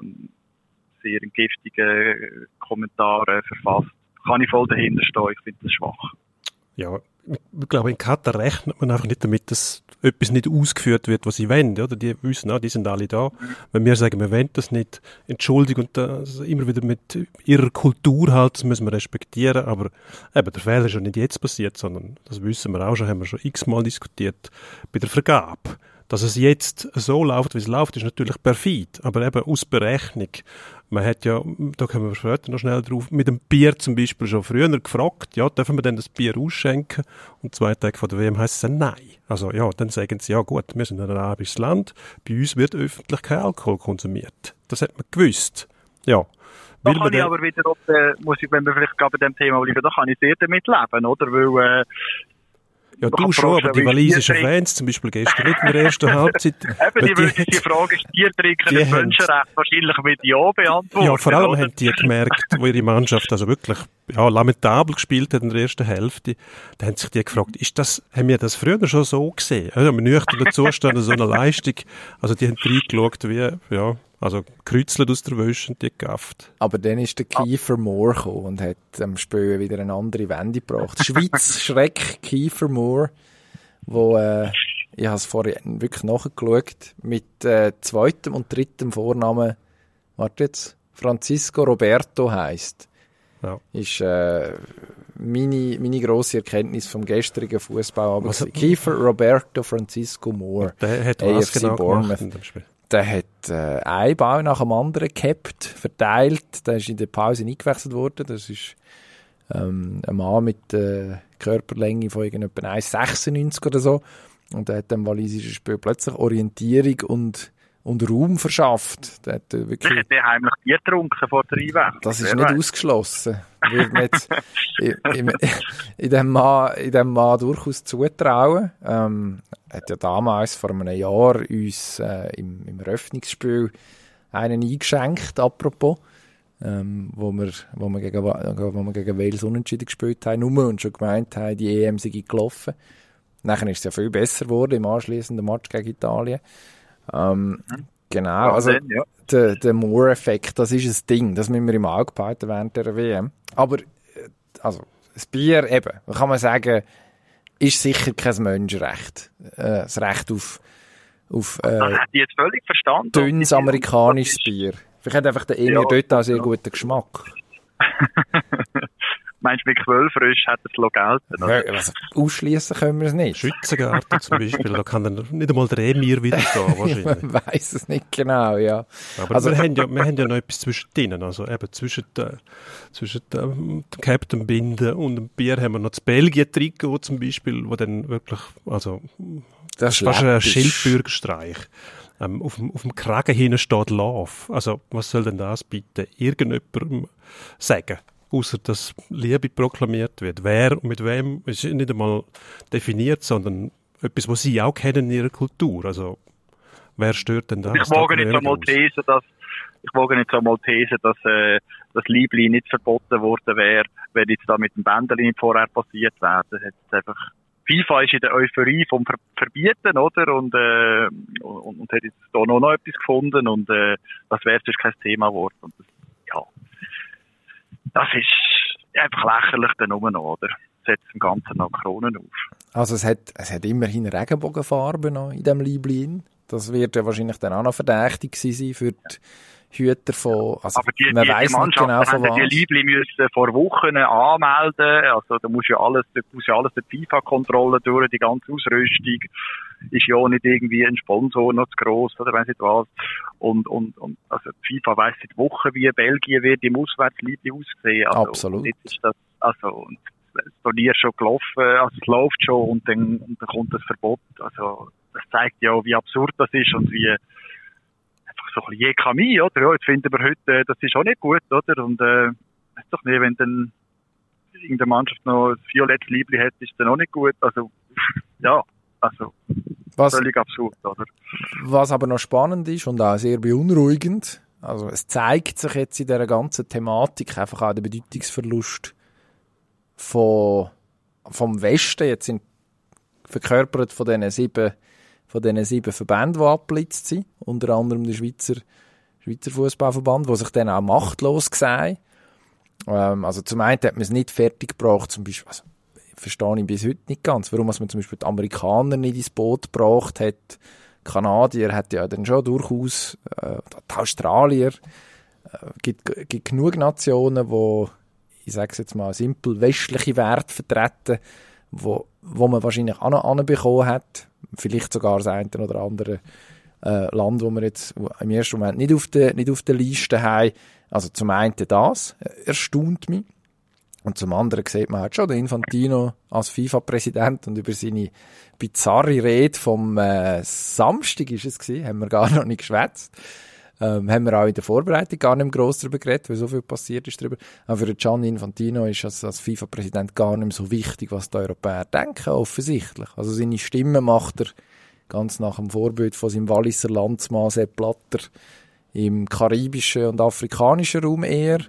sehr giftigen Kommentar äh, verfasst. Kann ich voll dahinter stehen, ich finde das schwach. Ja, ich glaube, in Katar rechnet man einfach nicht damit, dass etwas nicht ausgeführt wird, was sie wollen. Oder? Die wissen, ah, die sind alle da. Wenn wir sagen, wir wollen das nicht, entschuldigen und das immer wieder mit ihrer Kultur halt, das müssen wir respektieren. Aber eben, der Fehler ist ja nicht jetzt passiert, sondern das wissen wir auch schon, haben wir schon x-mal diskutiert bei der Vergabe. Dass es jetzt so läuft, wie es läuft, ist natürlich perfid. Aber eben aus Berechnung man hat ja, da kommen wir später noch schnell drauf, mit dem Bier zum Beispiel schon früher gefragt, ja, dürfen wir denn das Bier ausschenken? Und zwei Tage vor der WM heisst es dann nein. Also ja, dann sagen sie, ja gut, wir sind ein arabisches Land, bei uns wird öffentlich kein Alkohol konsumiert. Das hat man gewusst. Ja. Da kann ich aber wieder, äh, muss ich, wenn wir vielleicht gerade bei dem Thema bleiben, da kann ich sehr damit leben, oder? Weil, äh, ja, du schon, aber die walisischen Fans, zum Beispiel gestern nicht in der ersten Halbzeit. Eben, die, die, die Frage ist, Biertrinken ist Menschenrecht wahrscheinlich mit Ja beantworten. Ja, vor allem oder? haben die gemerkt, wo ihre Mannschaft also wirklich ja, lamentabel gespielt hat in der ersten Hälfte, da haben sich die gefragt, ist das, haben wir das früher schon so gesehen? Also, im nüchternen Zustand so eine Leistung, also die haben reingeschaut wie, ja, also kreuzelt aus der Wäsche und die gegafft. Aber dann ist der Kiefer Moore gekommen und hat am Spiel wieder eine andere Wende gebracht. Schweiz Schreck Kiefer Moore, wo äh, ich habe es vorhin wirklich nachgeschaut, mit äh, zweitem und drittem Vornamen, warte jetzt, Francisco Roberto heißt. Ja. Ist äh, meine, meine grosse Erkenntnis vom gestrigen Fußball. Kiefer Roberto Francisco Moore. Der hat was AFC genau Bournemouth. gemacht in dem Spiel? Der hat äh, einen Ball nach dem anderen gehabt, verteilt. Der ist in der Pause eingewechselt worden. Das ist ähm, ein Mann mit äh, Körperlänge von etwa 1,96 oder so. Und der hat dem walisischen Spiel plötzlich Orientierung und, und Raum verschafft. Der hat äh, wirklich... Hat der heimlich Bier getrunken vor der Einwechslung. Das ist nicht ausgeschlossen. Würde jetzt in, in, in, dem Mann, in dem Mann durchaus zutrauen. Ähm, hat ja damals vor einem Jahr uns äh, im, im Eröffnungsspiel einen eingeschenkt, apropos, ähm, wo, wir, wo, wir gegen, wo wir gegen Wales unentschieden gespielt haben, nur und schon gemeint haben, die EM sei gelaufen. Nachher ist es ja viel besser geworden im anschließenden Match gegen Italien. Ähm, mhm. Genau, also ja. der, der Moore-Effekt, das ist ein Ding, das müssen wir im Auge behalten während der WM. Aber, äh, also, das Bier eben, kann man sagen, ist sicher kein Menschenrecht. Äh, das Recht auf, auf äh, das hätte ich jetzt völlig verstanden. dünnes amerikanisches Bier. Vielleicht hat einfach der Emir ja, dort auch sehr guten Geschmack. Meinst du, mit Quellfrisch hat es noch gelten? Ja, also, ausschließen können wir es nicht. Schützengarten zum Beispiel, da kann dann nicht einmal der Emir wieder da wahrscheinlich. Man weiß es nicht genau, ja. Aber also, wir, haben ja, wir haben ja noch etwas zwischen denen, also eben zwischen, der, zwischen dem Captain Binden und dem Bier haben wir noch das Belgien-Trikot zum Beispiel, wo dann wirklich, also das ist fast ein Schildbürgerstreich. Ähm, auf, dem, auf dem Kragen hinten steht Love. Also, was soll denn das bitte irgendjemandem sagen? Außer dass Liebe proklamiert wird. Wer und mit wem ist nicht einmal definiert, sondern etwas, was sie auch kennen in ihrer Kultur. Also wer stört denn das? Ich wage nicht einmal These, dass ich wage nicht einmal These, dass äh, das Liebling nicht verboten worden wäre, wenn jetzt da mit dem Bändeli nicht vorher passiert wäre. Das einfach FIFA ist in der Euphorie vom Ver Verbieten, oder? Und, äh, und, und hat jetzt da noch, noch etwas gefunden und äh, das wäre sonst kein Thema geworden. Und das, das ist einfach lächerlich dann noch, oder? Setzt dem Ganzen noch Kronen auf. Also es hat, es hat immerhin Regenbogenfarben noch in dem Liblin. Das wird ja wahrscheinlich dann auch noch verdächtig sein für die Hüter von, also aber die, man die, weiss die nicht genau von was. Die Liebli müssen vor Wochen anmelden, also da muss ja alles, da muss ja alles der FIFA-Kontrolle durch, die ganze Ausrüstung ist ja auch nicht irgendwie ein Sponsor noch zu gross oder weiss nicht was. Und, und, und, also die FIFA weiss seit Wochen, wie Belgien wird im Auswärtsliebli aussehen. Also, Absolut. Jetzt ist das, also, und das Turnier schon gelaufen, also es läuft schon und dann, und dann kommt das Verbot. Also das zeigt ja, wie absurd das ist und wie so ein bisschen Jekami, oder? Ja, jetzt finden wir heute, äh, das ist auch nicht gut, oder? Und äh, weiß doch nicht, wenn dann irgendeine Mannschaft noch ein violettes Liebling hat, ist dann auch nicht gut. Also ja, also Was, völlig absurd, oder? was aber noch spannend ist und auch sehr beunruhigend, also es zeigt sich jetzt in dieser ganzen Thematik einfach auch der Bedeutungsverlust von, vom Westen, jetzt sind verkörpert von diesen sieben, von diesen sieben Verbänden, die abgeblitzt sind, unter anderem der Schweizer, Schweizer Fußballverband, der sich dann auch machtlos gesehen ähm, Also zum einen hat man es nicht fertig gebracht, zum Beispiel, also, verstehe ich bis heute nicht ganz, warum man zum Beispiel die Amerikaner nicht ins Boot gebracht hat. Die Kanadier hat ja dann schon durchaus, äh, die Australier, äh, gibt, gibt genug Nationen, wo ich sage es jetzt mal, simpel westliche Werte vertreten, wo, wo man wahrscheinlich auch noch anbekommen hat. Vielleicht sogar das eine oder andere äh, Land, wo wir jetzt im ersten Moment nicht auf der, nicht auf der Liste haben. Also zum einen das erstaunt mich. Und zum anderen sieht man halt schon den Infantino als FIFA-Präsident und über seine bizarre Rede vom äh, Samstag ist es gewesen, haben wir gar noch nicht geschwätzt. Ähm, haben wir auch in der Vorbereitung gar nicht gross darüber geredet, weil so viel passiert ist darüber. Aber für Gianni Infantino ist als, als FIFA-Präsident gar nicht so wichtig, was die Europäer denken, offensichtlich. Also seine Stimme macht er ganz nach dem Vorbild von seinem Walliser Landsmann Sepp Blatter im karibischen und afrikanischen Raum eher.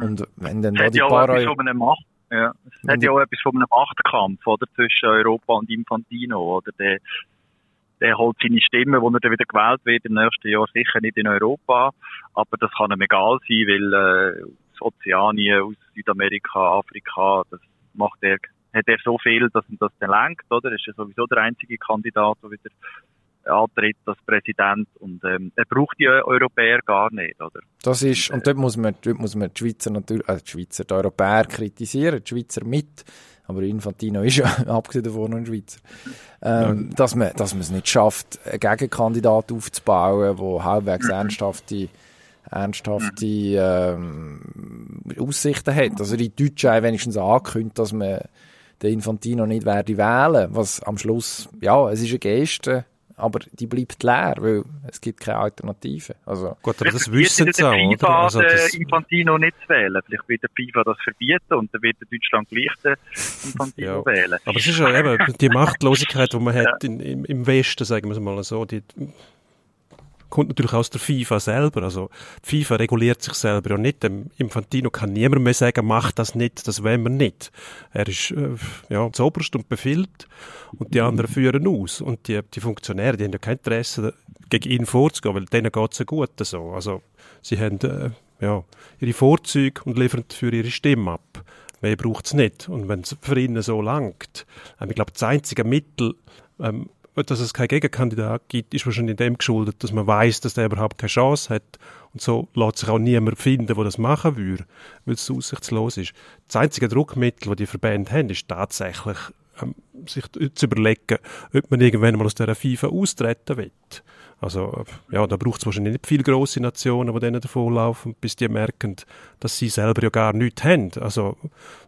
Und wenn dann da die paar etwas Eu- von einem Macht, ja. Es hat ja auch etwas von einem Machtkampf, oder? Zwischen Europa und Infantino, oder? Der, der holt seine Stimme, wo er dann wieder gewählt wird im nächsten Jahr, sicher nicht in Europa. Aber das kann ihm egal sein, weil, äh, aus Ozeanien, aus Südamerika, Afrika, das macht er, hat er so viel, dass ihn das dann lenkt, oder? Er ist ja sowieso der einzige Kandidat, der wieder antritt als Präsident. Und, ähm, er braucht die Europäer gar nicht, oder? Das ist, und dort muss man, dort muss man die Schweizer natürlich, äh, die Schweizer, die Europäer kritisieren, die Schweizer mit. Aber Infantino ist ja, abgesehen davon, noch ein Schweizer. Ähm, dass man, dass man es nicht schafft, einen Gegenkandidat aufzubauen, der halbwegs ernsthafte, ernsthafte, ähm, Aussichten hat. Also die Deutschen haben wenigstens angekündigt, dass man den Infantino nicht werde wählen, was am Schluss, ja, es ist eine Geste, aber die bleibt leer, weil es gibt keine Alternative. Also, Gut, aber das Vielleicht wissen sie auch, der oder? Also den das, Infantino nicht zu wählen. Vielleicht wird der FIFA das verbieten und dann wird der Deutschland gleich den Infantino Ja. wählen. aber es ist ja eben die Machtlosigkeit, die man hat in, im, im Westen, sagen wir es mal so, die kommt natürlich aus der FIFA selber. Also die FIFA reguliert sich selber ja nicht. Dem Infantino kann niemand mehr sagen, mach das nicht, das wollen wir nicht. Er ist äh, ja das Oberst und befiehlt und die anderen führen aus. Und die, die Funktionäre, die haben ja kein Interesse, gegen ihn vorzugehen, weil denen geht es ja gut so. Also sie haben äh, ja, ihre Vorzüge und liefern dafür ihre Stimme ab. Mehr braucht es nicht. Und wenn es für ihn so langt, ähm, ich glaube, das einzige Mittel, ähm, dass es keinen Gegenkandidat gibt, ist wahrscheinlich dem geschuldet, dass man weiß, dass der überhaupt keine Chance hat. Und so lässt sich auch niemand finden, der das machen würde, weil es aussichtslos ist. Das einzige Druckmittel, das die Verbände haben, ist tatsächlich, ähm, sich zu überlegen, ob man irgendwann mal aus dieser FIFA austreten will. Also, ja, da braucht es wahrscheinlich nicht viele grosse Nationen, die denen davonlaufen, bis die merken, dass sie selber ja gar nichts haben. Also,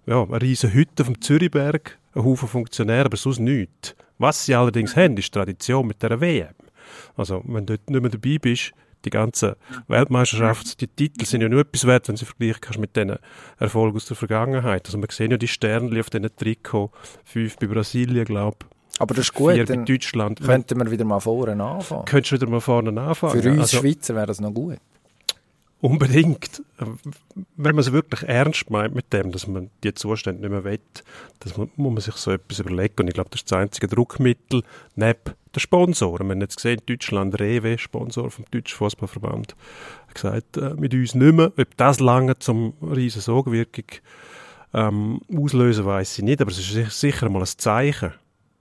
ja, eine riesige Hütte dem Zürichberg, ein Haufen Funktionäre, aber sonst nichts. Was sie allerdings haben, ist Tradition mit der WM. Also, wenn du dort nicht mehr dabei bist, die ganzen Weltmeisterschaften, die Titel sind ja nur etwas wert, wenn du sie vergleichen kannst mit den Erfolgen aus der Vergangenheit. Also, wir sehen ja die Sterne auf diesen Trikot, fünf bei Brasilien, glaube aber das ist gut, dann Deutschland. könnten wir wieder mal vorne anfangen. Könntest du wieder mal vorne anfangen? Für uns Also, Schweizer wäre das noch gut. Unbedingt. Wenn man es wirklich ernst meint mit dem, dass man die Zustände nicht mehr will, das muss man sich so etwas überlegen. Und ich glaube, das ist das einzige Druckmittel neben den Sponsoren. Wir haben jetzt gesehen, Deutschland, Rewe, Sponsor vom Deutschen Fußballverband, hat gesagt, äh, mit uns nicht mehr. Ob das lange zum riesen Sogwirkung ähm, auslösen, weiß ich nicht. Aber es ist sich- sicher mal ein Zeichen.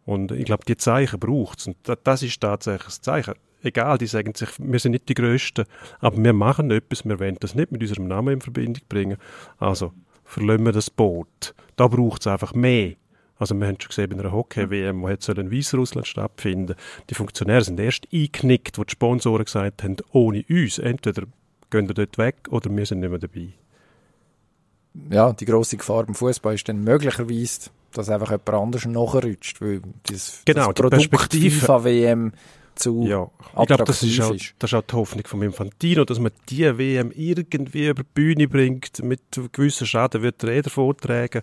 Und ich glaube, die Zeichen braucht es. Und da- das ist tatsächlich ein Zeichen. Egal, die sagen sich, wir sind nicht die Größten, aber wir machen etwas, wir wollen das nicht mit unserem Namen in Verbindung bringen. Also, verlassen wir das Boot. Da braucht es einfach mehr. Also wir haben schon gesehen, bei einer Hockey-WM, wo jetzt in Weißrussland stattfinden, die Funktionäre sind erst eingenickt, wo die Sponsoren gesagt haben, ohne uns, entweder gehen wir dort weg oder wir sind nicht mehr dabei. ja, die grosse Gefahr beim Fußball ist dann möglicherweise, dass einfach jemand anders nachrutscht, weil das, Genau, das Produkt Perspektive- FIFA WM zu Ja, ich glaube, das ist, auch, das ist auch die Hoffnung von Infantino, dass man die WM irgendwie über die Bühne bringt. Mit gewissen Schaden wird er eh davon tragen,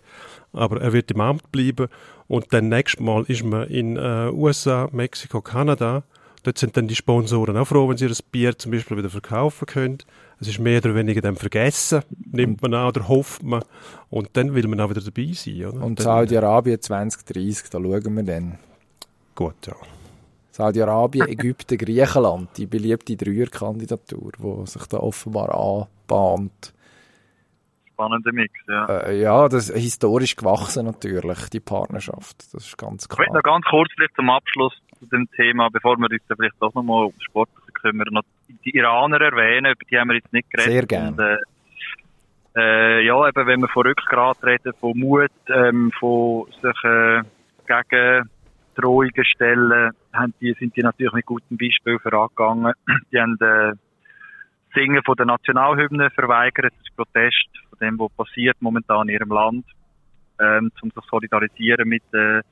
aber er wird im Amt bleiben. Und dann nächstes Mal ist man in äh, USA, Mexiko, Kanada. Dort sind dann die Sponsoren auch froh, wenn sie ihr Bier zum Beispiel wieder verkaufen können. Es ist mehr oder weniger dann vergessen, nimmt man an oder hofft man. Und dann will man auch wieder dabei sein. Oder? Und Saudi-Arabien 2030, da schauen wir dann. Gut, ja. Saudi-Arabien, Ägypten, Griechenland, die beliebte Dreierkandidatur, die sich da offenbar anbahnt. Spannender Mix, ja. Äh, ja, das ist historisch gewachsen natürlich, die Partnerschaft. Das ist ganz Ich möchte klar. noch ganz kurz vielleicht zum Abschluss zu dem Thema, bevor wir uns vielleicht doch nochmal um Sport kümmern, noch die Iraner erwähnen, über die haben wir jetzt nicht geredet. Sehr gern. Und, äh, äh, ja, eben, wenn wir von Rückgrat reden, von Mut, ähm, von sich äh, gegen Drohungen stellen, haben die, sind die natürlich mit gutem Beispiel vorangegangen. Die haben äh, Singen von der Nationalhymne verweigert, das Protest von dem, was passiert momentan in ihrem Land, ähm, um sich solidarisieren mit äh,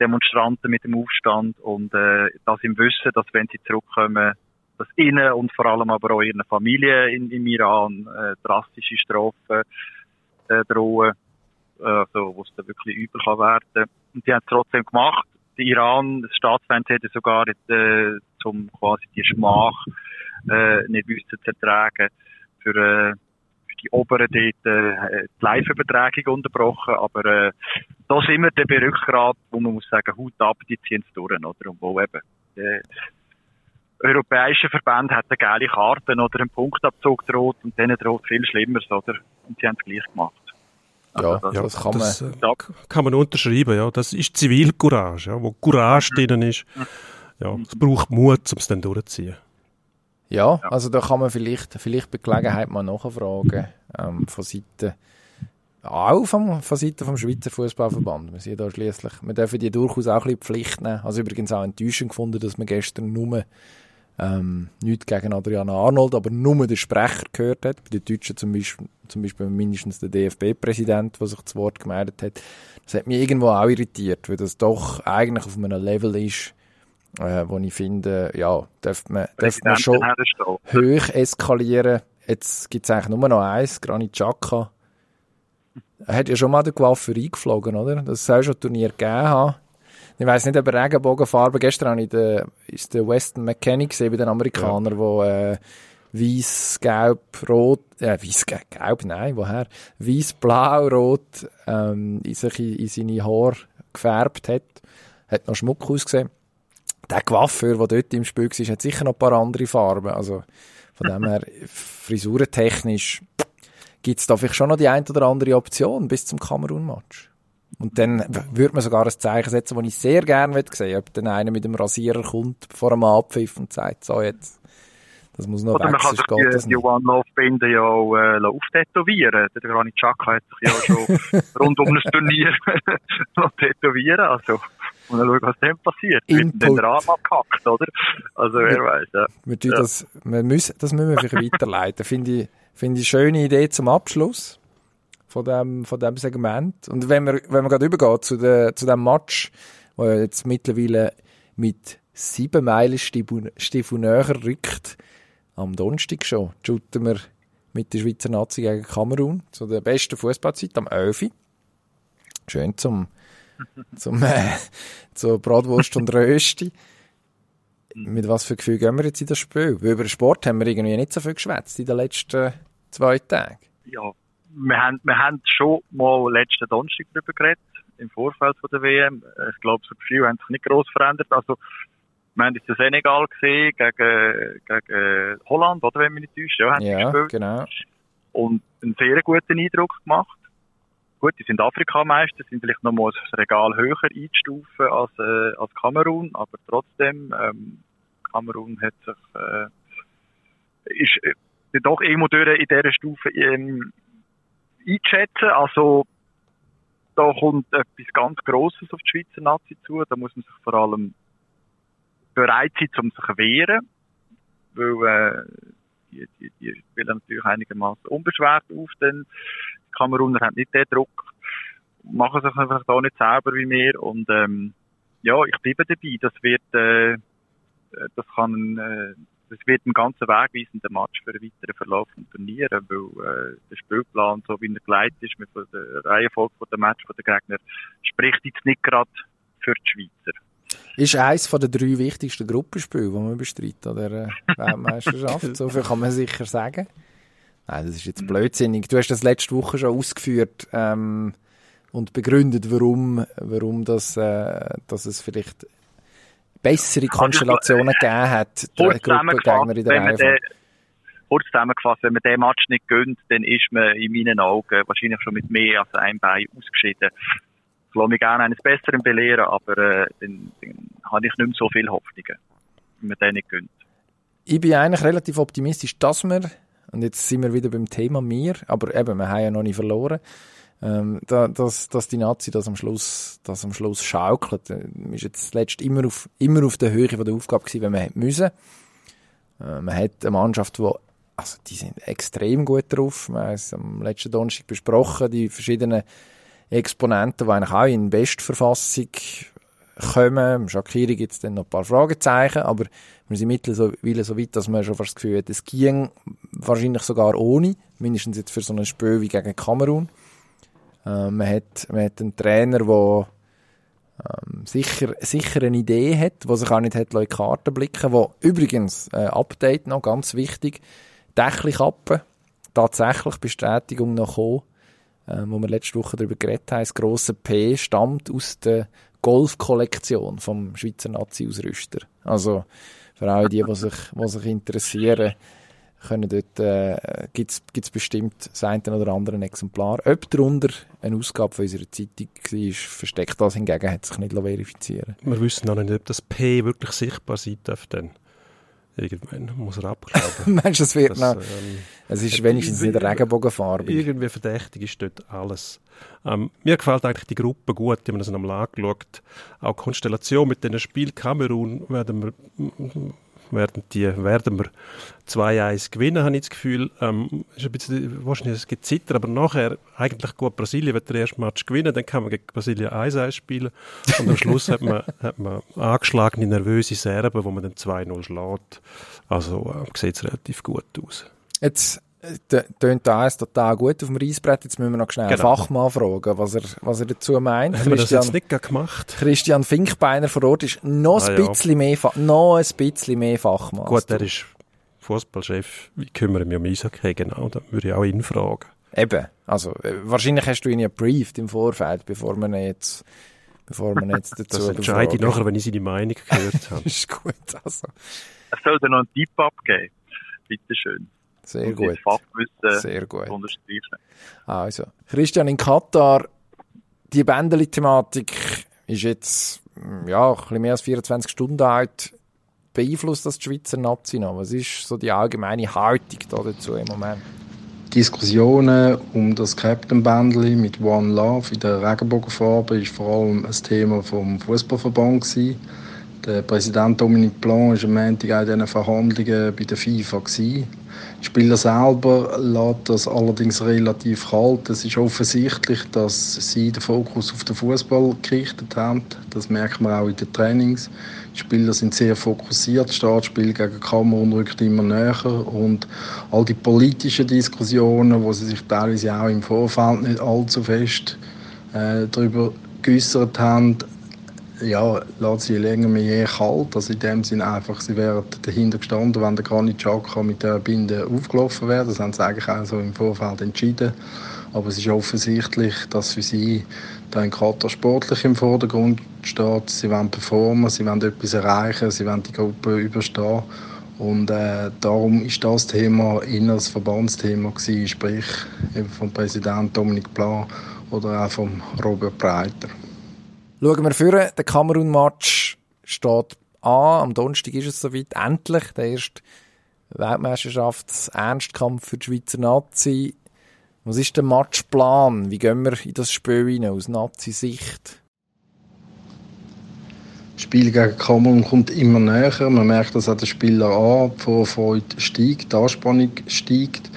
Demonstranten, mit dem Aufstand und äh, das im Wissen, dass wenn sie zurückkommen, dass ihnen und vor allem aber auch ihren Familien in, im Iran äh, drastische Strafen äh, drohen, äh, also, wo es dann wirklich übel kann werden. Und die haben es trotzdem gemacht. Der Iran, das Staatsfernsehen hat sogar äh, zum quasi die Schmach äh, nicht wissen zu ertragen, für, äh, für die Oberen dort äh, die Live-Übertragung unterbrochen. Aber äh, da sind wir dann bei Rückgrat, wo man muss sagen, Hut ab, die ziehen es durch, oder? Und wo eben äh, europäische Verbände hätten geile Karten oder einen Punktabzug droht und denen droht viel Schlimmeres, oder? Und sie haben es gleich gemacht. Ja, Also, Ja, das kann man. das, äh, Ja. kann man unterschreiben, ja. Das ist Zivilcourage, ja, wo Courage Mhm. drin ist. Ja, es braucht Mut, um es dann durchzuziehen. Ja, also da kann man vielleicht, vielleicht bei Gelegenheit mal nachfragen, ähm, von Seiten, auch vom, von Seiten vom Schweizer Fußballverband. Wir sind da schliesslich, wir dürfen die durchaus auch ein bisschen Pflicht nehmen. Also übrigens auch enttäuschend gefunden, dass man gestern nur, ähm, nichts gegen Adriana Arnold, aber nur den Sprecher gehört hat. Bei den Deutschen zum Beispiel, zum Beispiel mindestens der DFB-Präsident, der sich zu Wort gemeldet hat. Das hat mich irgendwo auch irritiert, weil das doch eigentlich auf einem Level ist, äh, wo ich finde, ja, darf man, darf man schon hoch eskalieren. Jetzt gibt es eigentlich nur noch eins, Granit Xhaka. Er hat ja schon mal den Coiffeur eingeflogen, oder? Das soll schon ein Turnier gegeben haben. Ich weiss nicht, ob Regenbogenfarbe, gestern habe ich den, ist der Weston McKenney gesehen bei den Amerikanern, wo äh, weiß, gelb, rot, äh, weiß, gelb, nein, woher? Weiß, blau, rot ähm, in, sich in, in seine Haare gefärbt hat. Hat noch Schmuck ausgesehen. Der Coiffeur, der dort im Spiel war, hat sicher noch ein paar andere Farben. Also von dem her, frisurentechnisch gibt es da vielleicht schon noch die ein oder andere Option bis zum Kamerun-Match. Und dann würde man sogar ein Zeichen setzen, das ich sehr gerne sehen Ob dann einer mit dem Rasierer kommt vor einem Abpfiff und sagt, so jetzt, das muss noch Oder weg, man kann geht die, das die nicht. One Love Binde ja auch äh, auftätowieren. Der Granit Xhaka hat sich ja schon rund um das Turnier tätowieren. Also, und dann schauen, was dann passiert. Wird Input. dann der Arm abgehackt, oder? Also, wer weiß, ja. Wir Ja. das, wir müssen, das müssen wir vielleicht weiterleiten. Finde ich, finde ich eine schöne Idee zum Abschluss von dem, von dem Segment. Und wenn wir, wenn wir gerade übergehen zu, der, zu dem Match, wo ja jetzt mittlerweile mit sieben Meilen Stiefel näher rückt, am Donnerstag schon, shooten wir mit der Schweizer Nazi gegen Kamerun zu der besten Fußballzeit am 11. Schön zum, zum, äh, zur Bratwurst und Rösti. Mit was für Gefühl gehen wir jetzt in das Spiel? Weil über den Sport haben wir irgendwie nicht so viel geschwätzt in den letzten zwei Tagen. ja, wir haben, wir haben schon mal letzten Donnerstag darüber geredet, im Vorfeld von der WM. Ich glaube, das Gefühl hat sich nicht gross verändert. Also, wir haben jetzt den Senegal gesehen gegen, gegen Holland, oder wenn wir nicht täuschen, ja, haben Ja, gespielt. genau. Und einen sehr guten Eindruck gemacht. Gut, die sind Afrikameister, sind vielleicht noch mal ein Regal höher einzustufen als, äh, als Kamerun, aber trotzdem, ähm, Kamerun hat sich, äh, ist äh, doch irgendwo durch in dieser Stufe ähm, einzuschätzen. Also, da kommt etwas ganz Grosses auf die Schweizer Nazi zu. Da muss man sich vor allem bereit sein, um sich zu wehren. Weil, äh, die, die, die spielen natürlich einigermaßen unbeschwert auf, denn Kameruner haben nicht den Druck, machen sich einfach da nicht selber wie wir und ähm, ja, ich bleibe dabei. Das wird, äh, das kann, äh, das wird ein ganzer wegweisender Match für einen weiteren Verlauf von Turnieren, weil äh, der Spielplan, so wie er geleitet ist, mit der Reihenfolge der Match der Gegner, spricht jetzt nicht gerade für die Schweizer. Ist eines den drei wichtigsten Gruppenspiele, die man bestreitet an der Weltmeisterschaft. so viel kann man sicher sagen. Nein, das ist jetzt blödsinnig. Du hast das letzte Woche schon ausgeführt ähm, und begründet, warum, warum das, äh, dass es vielleicht bessere Konstellationen gegeben hat, der Gruppengegner in der Reihe. Kurz zusammengefasst, wenn man den Match nicht gönnt, dann ist man in meinen Augen wahrscheinlich schon mit mehr als einem Bein ausgeschieden. Ich lasse mich gerne eines Besseren belehren, aber äh, dann, dann habe ich nicht mehr so viel Hoffnungen, wenn man den nicht gönnt. Ich bin eigentlich relativ optimistisch, dass wir, und jetzt sind wir wieder beim Thema mir, aber eben, wir haben ja noch nicht verloren, ähm, da, dass, dass die Nazi das am Schluss, das am Schluss schaukelt. Äh, ist jetzt zuletzt immer auf, immer auf der Höhe von der Aufgabe gewesen, wenn man hätte müssen. Äh, man hat eine Mannschaft, die also die sind extrem gut drauf. Wir haben es am letzten Donnerstag besprochen, die verschiedenen Exponenten, die eigentlich auch in Bestverfassung kommen. Shakiri gibt es dann noch ein paar Fragezeichen, aber wir sind mittlerweile so weit, dass man schon fast das Gefühl hat, es ging wahrscheinlich sogar ohne, mindestens jetzt für so ein Spiel wie gegen Kamerun. Äh, man, hat, man hat einen Trainer, der ähm, sicher, sicher eine Idee hat, der sich auch nicht hat in die Karten blicken wo übrigens, äh, Update noch, ganz wichtig, Dächelkappen, tatsächlich Bestätigung noch gekommen, äh, wo wir letzte Woche darüber geredet haben, das grosse P stammt aus der Golfkollektion vom Schweizer Nazi-Ausrüster. Also, für alle die, die sich, die sich interessieren, können dort, äh, gibt's, gibt's bestimmt das eine oder andere Exemplar. Ob darunter eine Ausgabe von unserer Zeitung war, versteckt das hingegen, hat sich nicht verifizieren Wir wissen noch nicht, ob das P wirklich sichtbar sein darf dann. Irgendwann muss er abglauben. Meinst du, es wird das, noch... Ähm, es ist wenigstens nicht Regenbogenfarbe. Irgendwie verdächtig ist dort alles. Ähm, mir gefällt eigentlich die Gruppe gut, die man das einmal angeschaut. Auch die Konstellation mit diesen Spiel Kamerun werden wir werden, die, werden wir 2-1 gewinnen, habe ich das Gefühl. Ähm, ist ein bisschen, wahrscheinlich es gibt Zitter, aber nachher eigentlich gut Brasilien wird der erste Match gewinnen, dann kann man gegen Brasilien 1-1 spielen und am Schluss hat man, hat man angeschlagene, nervöse Serben, wo man dann 2-0 schlägt. Also äh, sieht es relativ gut aus. Jetzt tönt da alles total gut auf dem Reisbrett. Jetzt müssen wir noch schnell genau. einen Fachmann fragen, was er, was er dazu meint. Haben wir das jetzt nicht gemacht? Christian Finkbeiner vor Ort ist noch ah, ein bisschen mehr, noch ein bisschen mehr Fachmann. Gut, er ist Fußballchef. Ich kümmere mich um Eishockey, genau. Da würde ich auch ihn fragen. Eben. Also, äh, wahrscheinlich hast du ihn ja briefed im Vorfeld, bevor wir jetzt, bevor wir jetzt dazu Das entscheide ich nachher, wenn ich seine Meinung gehört habe. ist gut, also. Er soll dir noch einen Tipp abgeben. Bitteschön. Sehr gut. Sehr gut. Also, Christian, in Katar, die Bändeli-Thematik ist jetzt ja, ein bisschen mehr als 24 Stunden alt. Beeinflusst das die Schweizer Nazi noch? Was ist so die allgemeine Haltung da dazu im Moment? Diskussionen um das Captain Bändeli mit One Love in der Regenbogenfarbe ist vor allem ein Thema vom Fußballverband gewesen. Der Präsident Dominique Blanc war am Montag auch in diesen Verhandlungen bei der FIFA. Gewesen. Die Spieler selber lässt das allerdings relativ kalt. Es ist offensichtlich, dass sie den Fokus auf den Fußball gerichtet haben. Das merkt man auch in den Trainings. Die Spieler sind sehr fokussiert. Das Startspiel gegen Kamerun rückt immer näher. Und all die politischen Diskussionen, wo sie sich teilweise auch im Vorfeld nicht allzu fest äh, darüber geäußert haben, ja, lässt sie länger mehr je kalt. Also in dem Sinne einfach, sie wären dahinter gestanden, wenn der Granit Xhaka mit der Binde aufgelaufen wäre. Das haben sie eigentlich auch so im Vorfeld entschieden. Aber es ist offensichtlich, dass für sie da in Katar sportlich im Vordergrund steht. Sie wollen performen, sie wollen etwas erreichen, sie wollen die Gruppe überstehen. Und äh, darum ist das Thema inneres Verbandsthema gewesen, sprich eben vom Präsident Dominik Blanc oder auch vom Robert Breiter. Schauen wir vor, der Kamerun-Match steht an. Am Donnerstag ist es soweit. Endlich der erste Weltmeisterschafts-Ernstkampf für die Schweizer Nazi. Was ist der Matchplan? Wie gehen wir in das Spiel hinein aus Nazi-Sicht? Das Spiel gegen Kamerun kommt immer näher. Man merkt das an den Spielern an. Die Vorfreude steigt, die Anspannung steigt.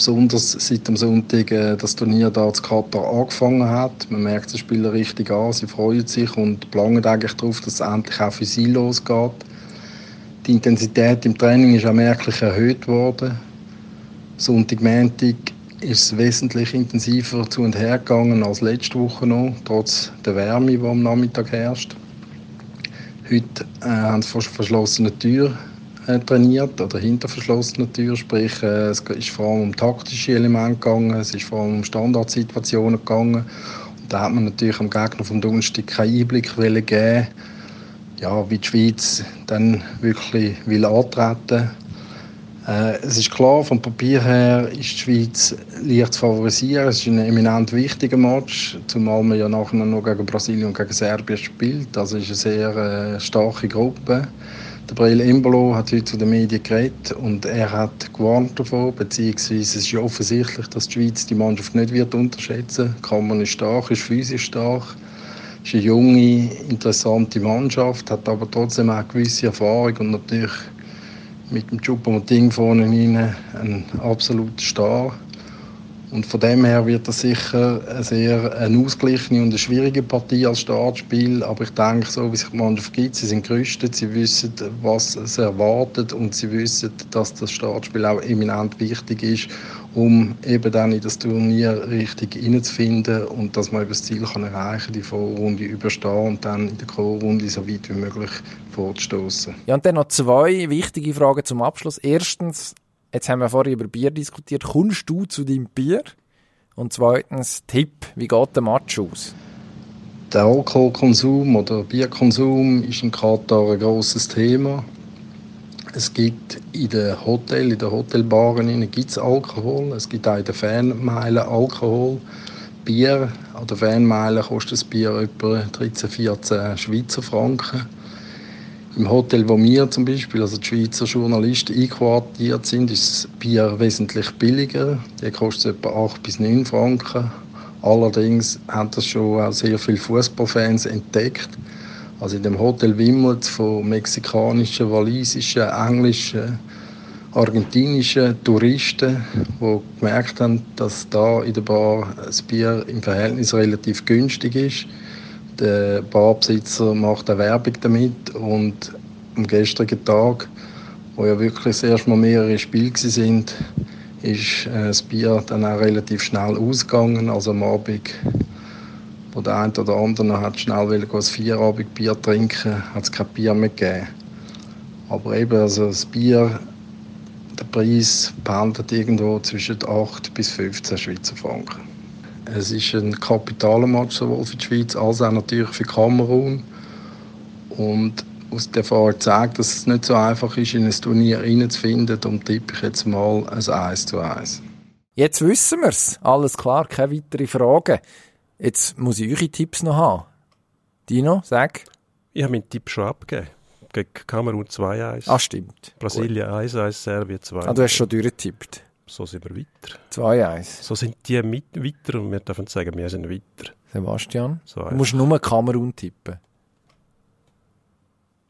Besonders seit dem Sonntag äh, das Turnier da zu Katar angefangen hat. Man merkt den Spieler richtig an, sie freuen sich und planen eigentlich darauf, dass es endlich auch für sie losgeht. Die Intensität im Training ist auch merklich erhöht worden. Sonntag, Montag ist es wesentlich intensiver zu und her gegangen als letzte Woche noch, trotz der Wärme, die am Nachmittag herrscht. Heute äh, haben sie vor verschlossenen Türen trainiert oder hinter verschlossenen Türen, sprich äh, es ist vor allem um taktische Elemente gegangen, es ist vor allem um Standardsituationen gegangen. Und da hat man natürlich am Gegner vom Donnerstag keinen Einblick geben, ja, wie die Schweiz dann wirklich will antreten äh, es ist klar, vom Papier her ist die Schweiz leicht zu favorisieren. Es ist ein eminent wichtiger Match, zumal man ja nachher noch gegen Brasilien und gegen Serbien spielt. Es ist eine sehr äh, starke Gruppe. Der Brill Embolo hat heute zu den Medien geredet und er hat gewarnt davon, beziehungsweise es ist ja offensichtlich, dass die Schweiz die Mannschaft nicht wird unterschätzen. Die Kammer ist stark, ist physisch stark, ist eine junge, interessante Mannschaft, hat aber trotzdem auch gewisse Erfahrung und natürlich mit dem Choupo-Moting vorne rein ein absoluter Star. Und von dem her wird das sicher eine sehr eine ausgeglichene und eine schwierige Partie als Startspiel. Aber ich denke, so wie sich die Mannschaft gibt, sie sind gerüstet, sie wissen, was sie erwartet und sie wissen, dass das Startspiel auch eminent wichtig ist, um eben dann in das Turnier richtig hineinzufinden und dass man das Ziel kann erreichen die Vorrunde überstehen und dann in der Vorrunde so weit wie möglich vorzustoßen. Ja, und dann noch zwei wichtige Fragen zum Abschluss. Erstens, Jetzt haben wir vorhin über Bier diskutiert. Kommst du zu deinem Bier? Und zweitens, Tipp, wie geht der Match aus? Der Alkoholkonsum oder Bierkonsum ist in Katar ein grosses Thema. Es gibt in den Hotels, in den Hotelbaren gibt's Alkohol. Es gibt auch in den Fanmeilen Alkohol. Bier an den Fanmeilen kostet das Bier etwa 13, 14 Schweizer Franken. Im Hotel, wo wir zum Beispiel, also die Schweizer Journalisten einquartiert sind, ist das Bier wesentlich billiger. Der kostet etwa 8 bis 9 Franken. Allerdings haben das schon auch sehr viele Fußballfans entdeckt. Also in dem Hotel wimmelt von mexikanischen, walisischen, englischen, argentinischen Touristen, die gemerkt haben, dass da in der Bar das Bier im Verhältnis relativ günstig ist der Barbesitzer macht eine Werbung damit und am gestrigen Tag, wo ja wirklich das erste Mal mehrere Spiele sind, ist äh, das Bier dann auch relativ schnell ausgegangen. Also am Abend, wo der eine oder andere hat schnell will, ein Vierabendbier trinken, hat es kein Bier mehr gegeben. Aber eben, also das Bier, der Preis pendelt irgendwo zwischen 8 bis 15 Schweizer Franken. Es ist ein Kapitalmatch sowohl für die Schweiz als auch natürlich für Kamerun. Und aus der Erfahrung zeigt, dass es nicht so einfach ist, in ein Turnier reinzufinden. Darum tippe ich jetzt mal ein 1 zu 1. Jetzt wissen wir es. Alles klar, keine weiteren Fragen. Jetzt muss ich eure Tipps noch haben. Dino, sag. Ich habe meinen Tipp schon abgegeben. Gegen Kamerun 2-1. Ah, stimmt. Brasilien 1-1, Serbien 2 Ah, du hast schon durchgetippt. So sind wir weiter. 2-1. So sind die mit weiter und wir dürfen sagen, wir sind weiter. Sebastian, So du musst nur Kamerun tippen.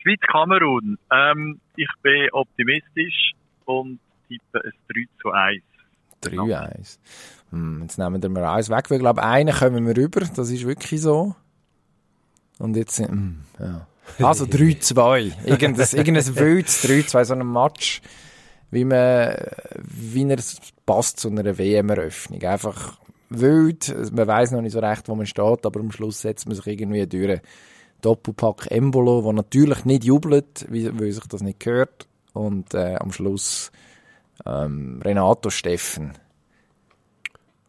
Schweiz-Kamerun. Ähm, ich bin optimistisch und tippe ein 3 zu 1. 3-1. Hm, jetzt nehmen wir mal eins weg, weil ich glaube, einen kommen wir rüber. Das ist wirklich so. Und jetzt, hm, ja. Also 3-2. Irgendein, irgendein wildes 3-2, so ein Match, wie man, wie er passt zu einer WM-Eröffnung. Einfach wild. Man weiß noch nicht so recht, wo man steht, aber am Schluss setzt man sich irgendwie durch. Doppelpack Embolo, der natürlich nicht jubelt, weil sich das nicht gehört. Und äh, am Schluss ähm, Renato Steffen.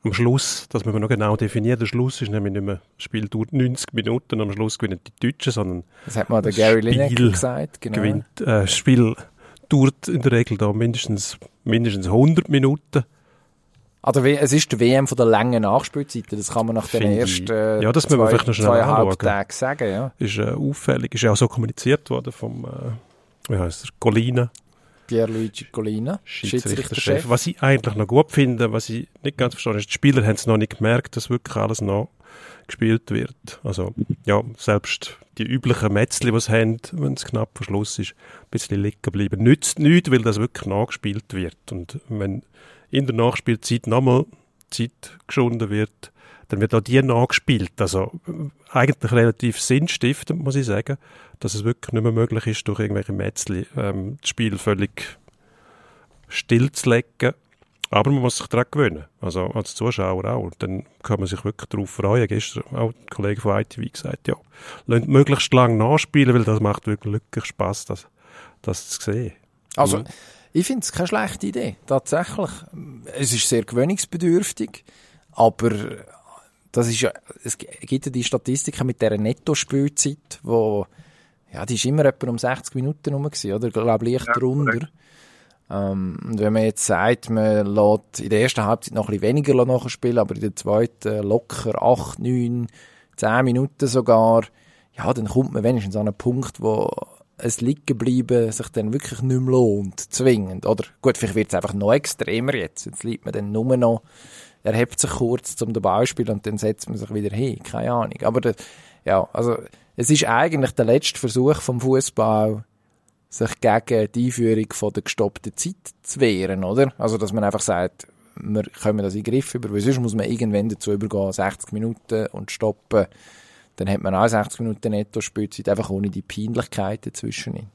Am Schluss, das müssen wir noch genau definieren, der Schluss ist nämlich nicht mehr, das Spiel dauert 90 Minuten und am Schluss gewinnen die Deutschen, sondern Das hat mal der Gary Lineker gesagt. Genau. gewinnt, äh, Spiel dauert in der Regel da mindestens, mindestens 100 Minuten. Also es ist die WM von der langen Nachspielzeiten. Das kann man nach den ersten äh, Ja, das zwei, vielleicht noch schnell zweieinhalb. Tagen sagen. Ja. Ist äh, auffällig, ist ja auch so kommuniziert worden vom, äh, wie heißt er, Colina, Pierluigi Colina. Schiedsrichterchef. Was ich eigentlich noch gut finde, was ich nicht ganz verstehe, ist, die Spieler haben es noch nicht gemerkt, dass wirklich alles noch gespielt wird. Also, ja, selbst die üblichen Metzli, die sie haben, wenn es knapp vor Schluss ist, ein bisschen liegen bleiben. Nützt nichts, weil das wirklich nachgespielt wird. Und wenn in der Nachspielzeit nochmal Zeit geschunden wird, dann wird auch die nachgespielt. Also eigentlich relativ sinnstiftend, muss ich sagen, dass es wirklich nicht mehr möglich ist, durch irgendwelche Metzli ähm, das Spiel völlig stillzulegen. Aber man muss sich daran gewöhnen, also als Zuschauer auch. Und dann kann man sich wirklich darauf freuen. Gestern auch der Kollege von ITV gesagt, ja, lasst möglichst lang nachspielen, weil das macht wirklich Spaß, das, das zu sehen. Also, mhm. ich finde es keine schlechte Idee, tatsächlich. Es ist sehr gewöhnungsbedürftig, aber das ist ja, es gibt ja die Statistiken mit dieser Netto-Spielzeit, wo, ja, die ist immer etwa um 60 Minuten rum gewesen, oder? Ich glaube, leicht ja, drunter. Ähm, und wenn man jetzt sagt, man lässt in der ersten Halbzeit noch ein bisschen weniger nachspielen, aber in der zweiten locker 8, 9, 10 Minuten sogar, ja, dann kommt man wenigstens an einen Punkt, wo es liegen bleiben sich dann wirklich nicht mehr lohnt, zwingend. Oder gut, vielleicht wird es einfach noch extremer jetzt. Jetzt liegt man dann nur noch, er hebt sich kurz zum Beispiel und dann setzt man sich wieder hin. Keine Ahnung. Aber das, ja, also es ist eigentlich der letzte Versuch vom Fußball, sich gegen die Einführung von der gestoppten Zeit zu wehren, oder? Also, dass man einfach sagt, wir können das in den Griff über, weil sonst muss man irgendwann dazu übergehen, 60 Minuten und stoppen dann hat man auch 60 Minuten Netto-Spielzeit, einfach ohne die Peinlichkeiten zwischen.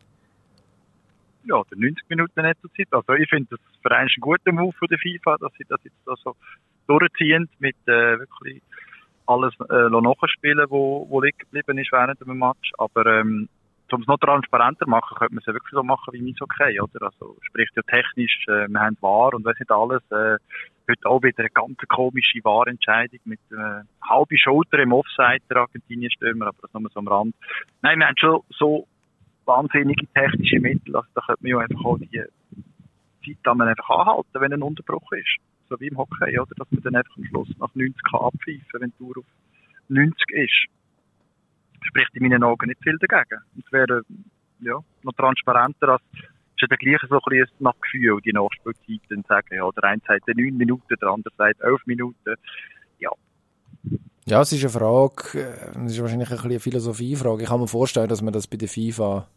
Ja, der 90 Minuten Nettozeit. Also ich finde das für einen ein guter Move von der FIFA, dass sie das jetzt so durchziehen mit äh, wirklich alles äh, nachspielen, wo, wo liegen geblieben ist während dem Match. Aber ähm, um es noch transparenter machen, könnte man es ja wirklich so machen wie mein Okay, oder? Also, sprich ja technisch, äh, wir haben wahr und weiss nicht alles, äh, heute auch wieder eine ganz komische Wahrentscheidung mit äh, halbe Schulter im Offside der Argentinien-Stürmer, aber das nur so am Rand. Nein, wir haben schon so wahnsinnige technische Mittel, also da könnte man ja einfach auch die Zeit dann einfach anhalten, wenn ein Unterbruch ist. So wie im Hockey, oder? Dass man dann einfach am Schluss nach 90 kann abpfeifen, wenn die Tour auf 90 ist spricht in meinen Augen nicht viel dagegen. Es wäre ja, noch transparenter als ist ja der gleiche so ein bisschen nach Gefühl, die Nachspielzeiten sagen. Ja, der eine sagt 9 Minuten, der andere sagt 11 Minuten. Ja. Ja, es ist eine Frage, äh, es ist wahrscheinlich ein eine Philosophiefrage. Ich kann mir vorstellen, dass man das bei der FIFA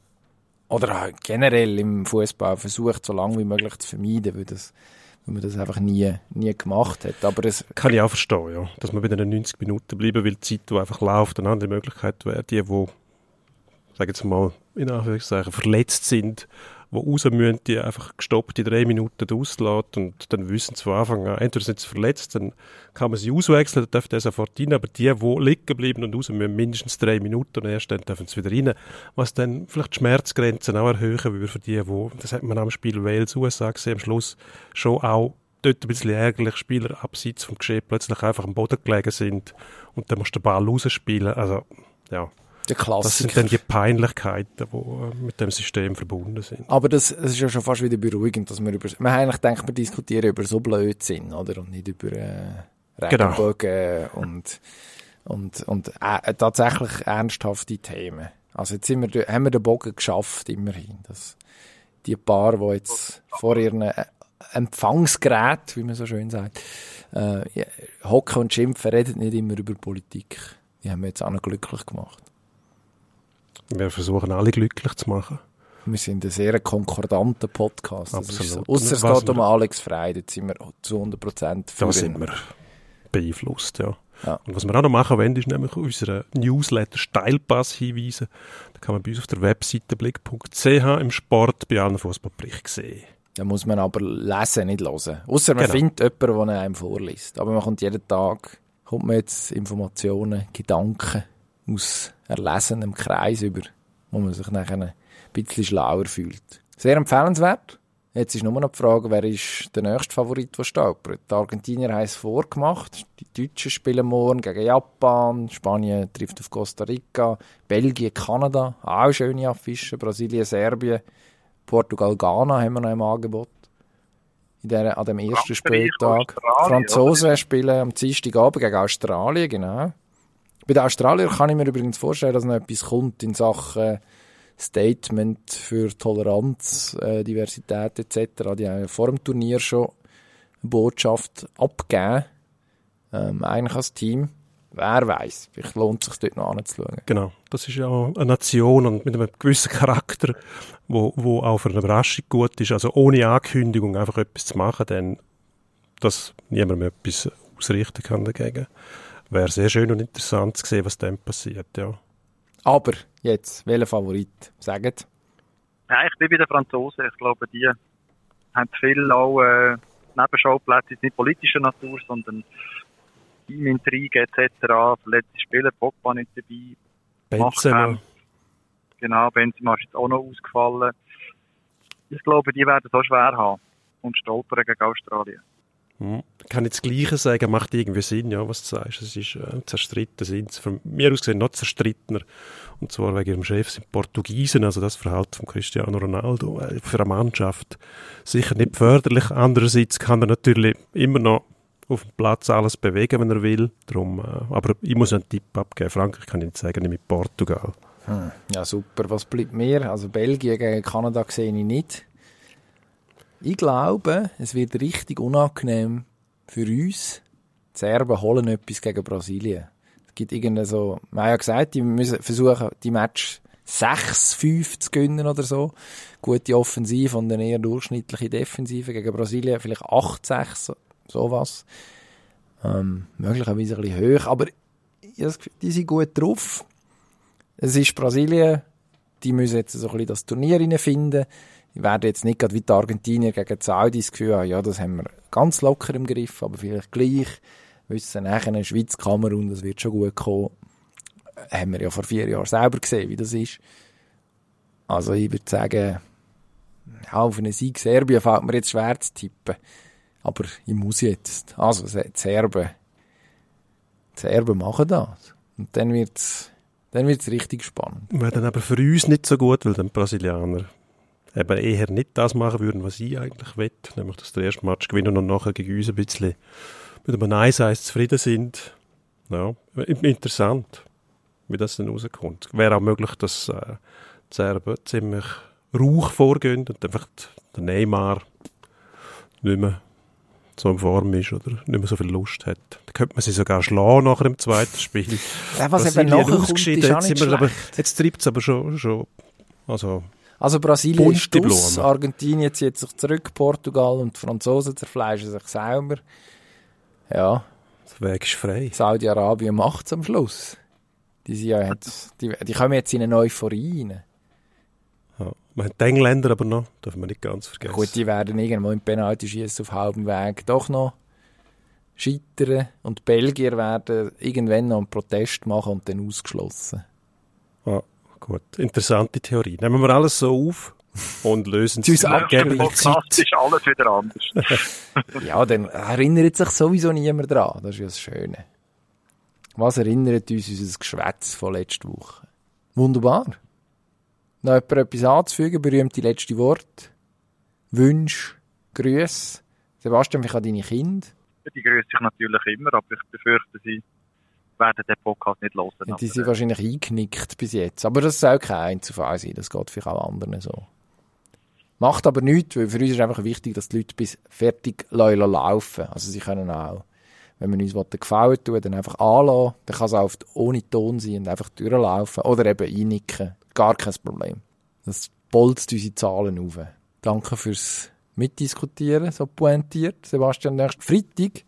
oder generell im Fußball versucht, so lange wie möglich zu vermeiden, weil das weil man das einfach nie, nie gemacht hat. Aber es Kann ich auch verstehen, ja. Dass man bei den 90 Minuten bleiben will, die Zeit, die einfach läuft, eine andere Möglichkeit wäre, die, die, sage jetzt mal, in Anführungszeichen, verletzt sind, die raus müssen, die einfach gestoppt die drei Minuten auslässt und dann wissen sie von Anfang an, entweder sind sie verletzt, dann kann man sie auswechseln, dann dürfen sie sofort rein, aber die, die liegen bleiben und raus müssen, mindestens drei Minuten und erst dann dürfen sie wieder rein, was dann vielleicht die Schmerzgrenzen auch erhöhen würde für die, die, das hat man am Spiel Wales-USA gesehen, am Schluss schon auch dort ein bisschen ärgerlich Spieler abseits vom Geschehen plötzlich einfach am Boden gelegen sind und dann musst du den Ball rausspielen, also ja. Der Klassiker. Das sind dann die Peinlichkeiten, die äh, mit dem System verbunden sind. Aber das, das ist ja schon fast wieder beruhigend, dass man über, man eigentlich denkt, wir diskutieren über so Blödsinn, oder? Und nicht über äh, genau. Regenbogen genau. und, und, und äh, tatsächlich ernsthafte Themen. Also jetzt sind wir, haben wir den Bogen geschafft, immerhin. Dass die paar, die jetzt vor ihren äh, Empfangsgerät, wie man so schön sagt, äh, hocken und schimpfen, reden nicht immer über Politik. Die haben wir jetzt auch noch glücklich gemacht. Wir versuchen alle glücklich zu machen. Wir sind ein sehr konkordanter Podcast. Absolut. Außer es geht um Alex Frey, da sind wir zu 100 Prozent Da sind wir beeinflusst, ja. ja. Und was wir auch noch machen wollen, ist nämlich unseren Newsletter Steilpass hinweisen. Da kann man bei uns auf der Webseite blick.ch im Sport bei allen Fußballberichten sehen. Da muss man aber lesen, nicht hören. Außer man genau. findet jemanden, der einem vorliest. Aber man kommt jeden Tag, kommt man jetzt Informationen, Gedanken aus erlesenem Kreis über, wo man sich nachher ein bisschen schlauer fühlt. Sehr empfehlenswert. Jetzt ist nur noch die Frage, wer ist der nächste Favorit, der stolpert. Die Argentinier haben es vorgemacht. Die Deutschen spielen morgen gegen Japan. Spanien trifft auf Costa Rica. Belgien, Kanada. Auch schöne Affischen. Brasilien, Serbien. Portugal, Ghana haben wir noch im Angebot. In der, an dem ersten Spieltag. Franzosen oder? spielen am Dienstagabend gegen Australien, genau. Bei den Australiern kann ich mir übrigens vorstellen, dass noch etwas kommt in Sachen Statement für Toleranz, äh, Diversität etc. Die haben vor dem Turnier schon eine Botschaft abgegeben, ähm, eigentlich als Team. Wer weiß, vielleicht lohnt es sich dort noch anzuschauen. Genau, das ist ja eine Nation und mit einem gewissen Charakter, wo, wo auch für eine Überraschung gut ist. Also ohne Ankündigung einfach etwas zu machen, dann dass niemand mehr etwas ausrichten kann dagegen. Wäre sehr schön und interessant zu sehen, was dann passiert, ja. Aber jetzt, welcher Favorit? Sagt. Ja, ich bin bei den Franzosen. Ich glaube, die haben viel auch äh, Nebenschauplätze, nicht politischer Natur, sondern Teamintrigen etc. Letzte Spieler, Pogba nicht dabei. Benzema. Genau, Benzema ist jetzt auch noch ausgefallen. Ich glaube, die werden es auch schwer haben und stolpern gegen Australien. Hm. Ich kann jetzt das Gleiche sagen, macht irgendwie Sinn, ja, was du sagst. Es ist äh, zerstritten, sind Von mir aus gesehen noch zerstrittener. Und zwar wegen ihrem Chef sind Portugiesen, also das Verhalten von Cristiano Ronaldo äh, für eine Mannschaft sicher nicht förderlich. Andererseits kann er natürlich immer noch auf dem Platz alles bewegen, wenn er will. Darum, äh, aber ich muss einen Tipp abgeben. Frankreich kann ich nicht sagen, nicht mit Portugal. Hm. Ja, super. Was bleibt mir? Also Belgien gegen Kanada sehe ich nicht. Ich glaube, es wird richtig unangenehm für uns. Die Serben holen etwas gegen Brasilien. Es gibt irgendeine so, man hat ja gesagt, die müssen versuchen, die Match 6-5 zu gewinnen oder so. Gute Offensive und eine eher durchschnittliche Defensive gegen Brasilien, vielleicht 8-6, sowas. Ähm, möglicherweise ein bisschen hoch, aber die sind gut drauf. Es ist Brasilien, die müssen jetzt so ein bisschen das Turnier finden. Werden jetzt nicht gerade wie die Argentinier gegen die Saudis das Gefühl haben, ja, das haben wir ganz locker im Griff, aber vielleicht gleich wissen nachher Schweiz, Kamerun, das wird schon gut kommen. Haben wir ja vor vier Jahren selber gesehen, wie das ist. Also ich würde sagen, ja, auf einen Sieg Serbien fällt mir jetzt schwer zu tippen. Aber ich muss jetzt. Also, die Serben, die Serben machen das. Und dann wird's, dann wird's richtig spannend. Wäre dann aber für uns nicht so gut, weil dann Brasilianer eben eher nicht das machen würden, was ich eigentlich will. Nämlich, dass der erste Match gewinnen und nachher gegen uns ein bisschen mit einem 1-1 zufrieden sind. Ja, interessant, wie das dann rauskommt. Wäre auch möglich, dass äh, die Serben ziemlich rauch vorgehen und einfach der Neymar nicht mehr so in Form ist oder nicht mehr so viel Lust hat. Dann könnte man sie sogar schlagen nach dem zweiten Spiel. Ja, was eben nachher kommt, ist auch nicht wir, aber, Jetzt treibt es aber schon, schon also also Brasilien ist aus, Argentinien zieht sich zurück, Portugal und die Franzosen zerfleischen sich selber. Ja. Der Weg ist frei. Saudi-Arabien macht es am Schluss. Die, sind ja jetzt, die, die kommen jetzt in eine Euphorie rein. Ja. Man hat die Engländer aber noch, darf man nicht ganz vergessen. Gut, die werden irgendwo im Penalty-Schießen auf halbem Weg doch noch scheitern. Und die Belgier werden irgendwann noch einen Protest machen und dann ausgeschlossen. Ja, gut. Interessante Theorie. Nehmen wir alles so auf und lösen es ab. Zeit. ist alles wieder anders. ja, dann erinnert sich sowieso niemand dran. Das ist ja das Schöne. Was erinnert uns unser Geschwätz von letzter Woche? Wunderbar. Noch jemand etwas anzufügen? Berühmte letzte Wort? Wünsch? Grüße? Sebastian, wie an deine Kinder? Die grüße ich natürlich immer, aber ich befürchte, sie werden den Podcast nicht hören. Ja, die sind wahrscheinlich eingenickt bis jetzt. Aber das soll kein Einzelfall sein. Das geht vielleicht auch anderen so. Macht aber nichts, weil für uns ist einfach wichtig, dass die Leute bis fertig laufen. Also sie können auch, wenn man uns gefallen tun, dann einfach anlassen. Dann kann es auch ohne Ton sein und einfach durchlaufen. Oder eben einnicken. Gar kein Problem. Das bolzt unsere Zahlen auf. Danke fürs Mitdiskutieren, so pointiert. Sebastian, nächsten Freitag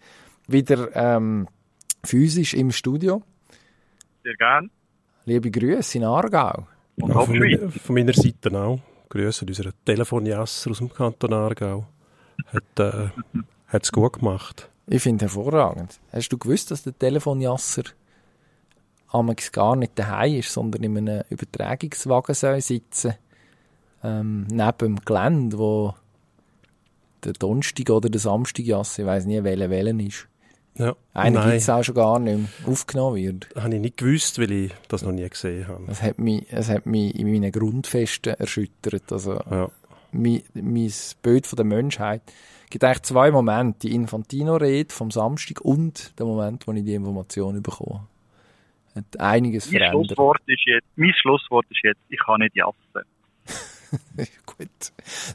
wieder ähm, physisch im Studio. Sehr gern. Liebe Grüße in Aargau. Und ja, von, meiner, von meiner Seite auch. Grüße unserer Telefonjasser aus dem Kanton Aargau. Hat äh, es gut gemacht. Ich finde hervorragend. Hast du gewusst, dass der Telefonjasser amigs gar nicht daheim ist, sondern in einem Übertragungswagen soll sitzen ähm, neben dem Gelände, wo der Donnerstag oder der Samstag Jasse, ich weiß nie, welcher Wellen ist. Ja. Einer gibt es auch schon gar nicht mehr aufgenommen wird. Das habe ich nicht gewusst, weil ich das noch nie gesehen habe. Es hat mich, es hat mich in meinen Grundfesten erschüttert. Also, ja. mein, mein Bild von der Menschheit. Es gibt eigentlich zwei Momente. Die Infantino-Rede vom Samstag und der Moment, wo ich die Information bekomme. Hat einiges mein verändert. Schlusswort ist jetzt, mein Schlusswort ist jetzt, ich kann nicht jassen. Gut.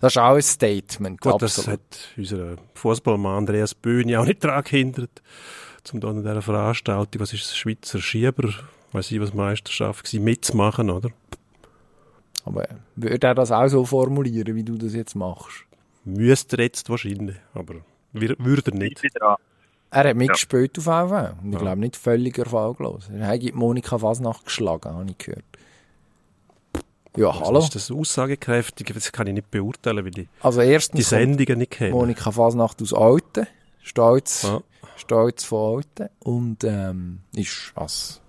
Das ist auch ein Statement. Gut, das hat unser Fußballmann Andreas Böhni auch nicht daran gehindert, zum dann in dieser Veranstaltung, was ist das, Schweizer Schieber, weiß ich was Meisterschaft war, mitzumachen, oder? Aber würde er das auch so formulieren, wie du das jetzt machst? Müsste er jetzt wahrscheinlich, aber Wir- Würde er nicht. An. Er hat mitgespielt auf VW. Und ich glaube nicht völlig erfolglos. Er hat Monika Fasnacht geschlagen, habe ich gehört. Ja, hallo. Ist das aussagekräftig? Das kann ich nicht beurteilen, weil ich Also die erstens kommt Sendungen nicht kenne. Monika Fasnacht aus Alten. Stolz, Ja. Stolz von Alten. Und ähm, ist als,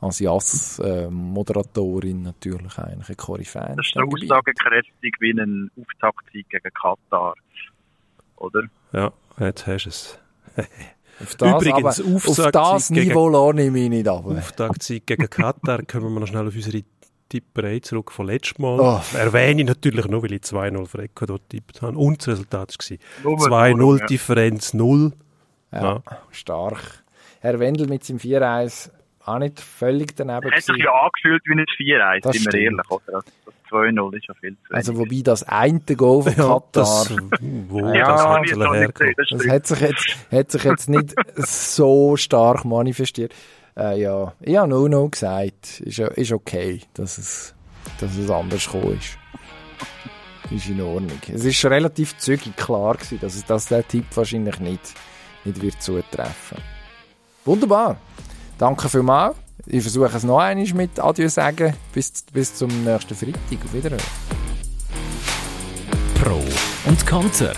als Jass-Moderatorin natürlich eigentlich eine Koryphäe. Das ist aussagekräftig wie ein Auftaktsieg gegen Katar. Oder? Ja, jetzt hast du es. Auf das, Übrigens, aber, auf das gegen- Niveau lohne ich mich nicht ab. Auftaktsieg gegen Katar. Kommen wir noch schnell auf unsere Tipperei zurück von letztem Mal. Oh. Erwähne ich natürlich nur, weil ich 2-0 für Ecuador getippt habe. Und das Resultat war Nur- 2-0 ja. Differenz 0. Ja, Ja. stark. Herr Wendel mit seinem 4-1 auch nicht völlig daneben Es hat sich ja angefühlt wie ein 4-1, Das sind wir stimmt. ehrlich, oder? Das, das 2-0 ist ja viel zu wenig. Also wobei das eine Goal von Ja, Katar, das, das, wo Ja, das hat das stimmt. hat sich jetzt, hat sich jetzt nicht so stark manifestiert. Äh, ja, ich habe nur noch gesagt, ist, ist okay, dass es, dass es anders gekommen ist. Ist in Ordnung. Es ist schon relativ zügig klar gewesen, dass, dass der Tipp wahrscheinlich nicht, nicht wird zutreffen. Wunderbar. Danke vielmals. Ich versuche es noch einmal mit Adieu sagen. Bis, bis zum nächsten Freitag. Auf Wiederhören. Pro und Konter.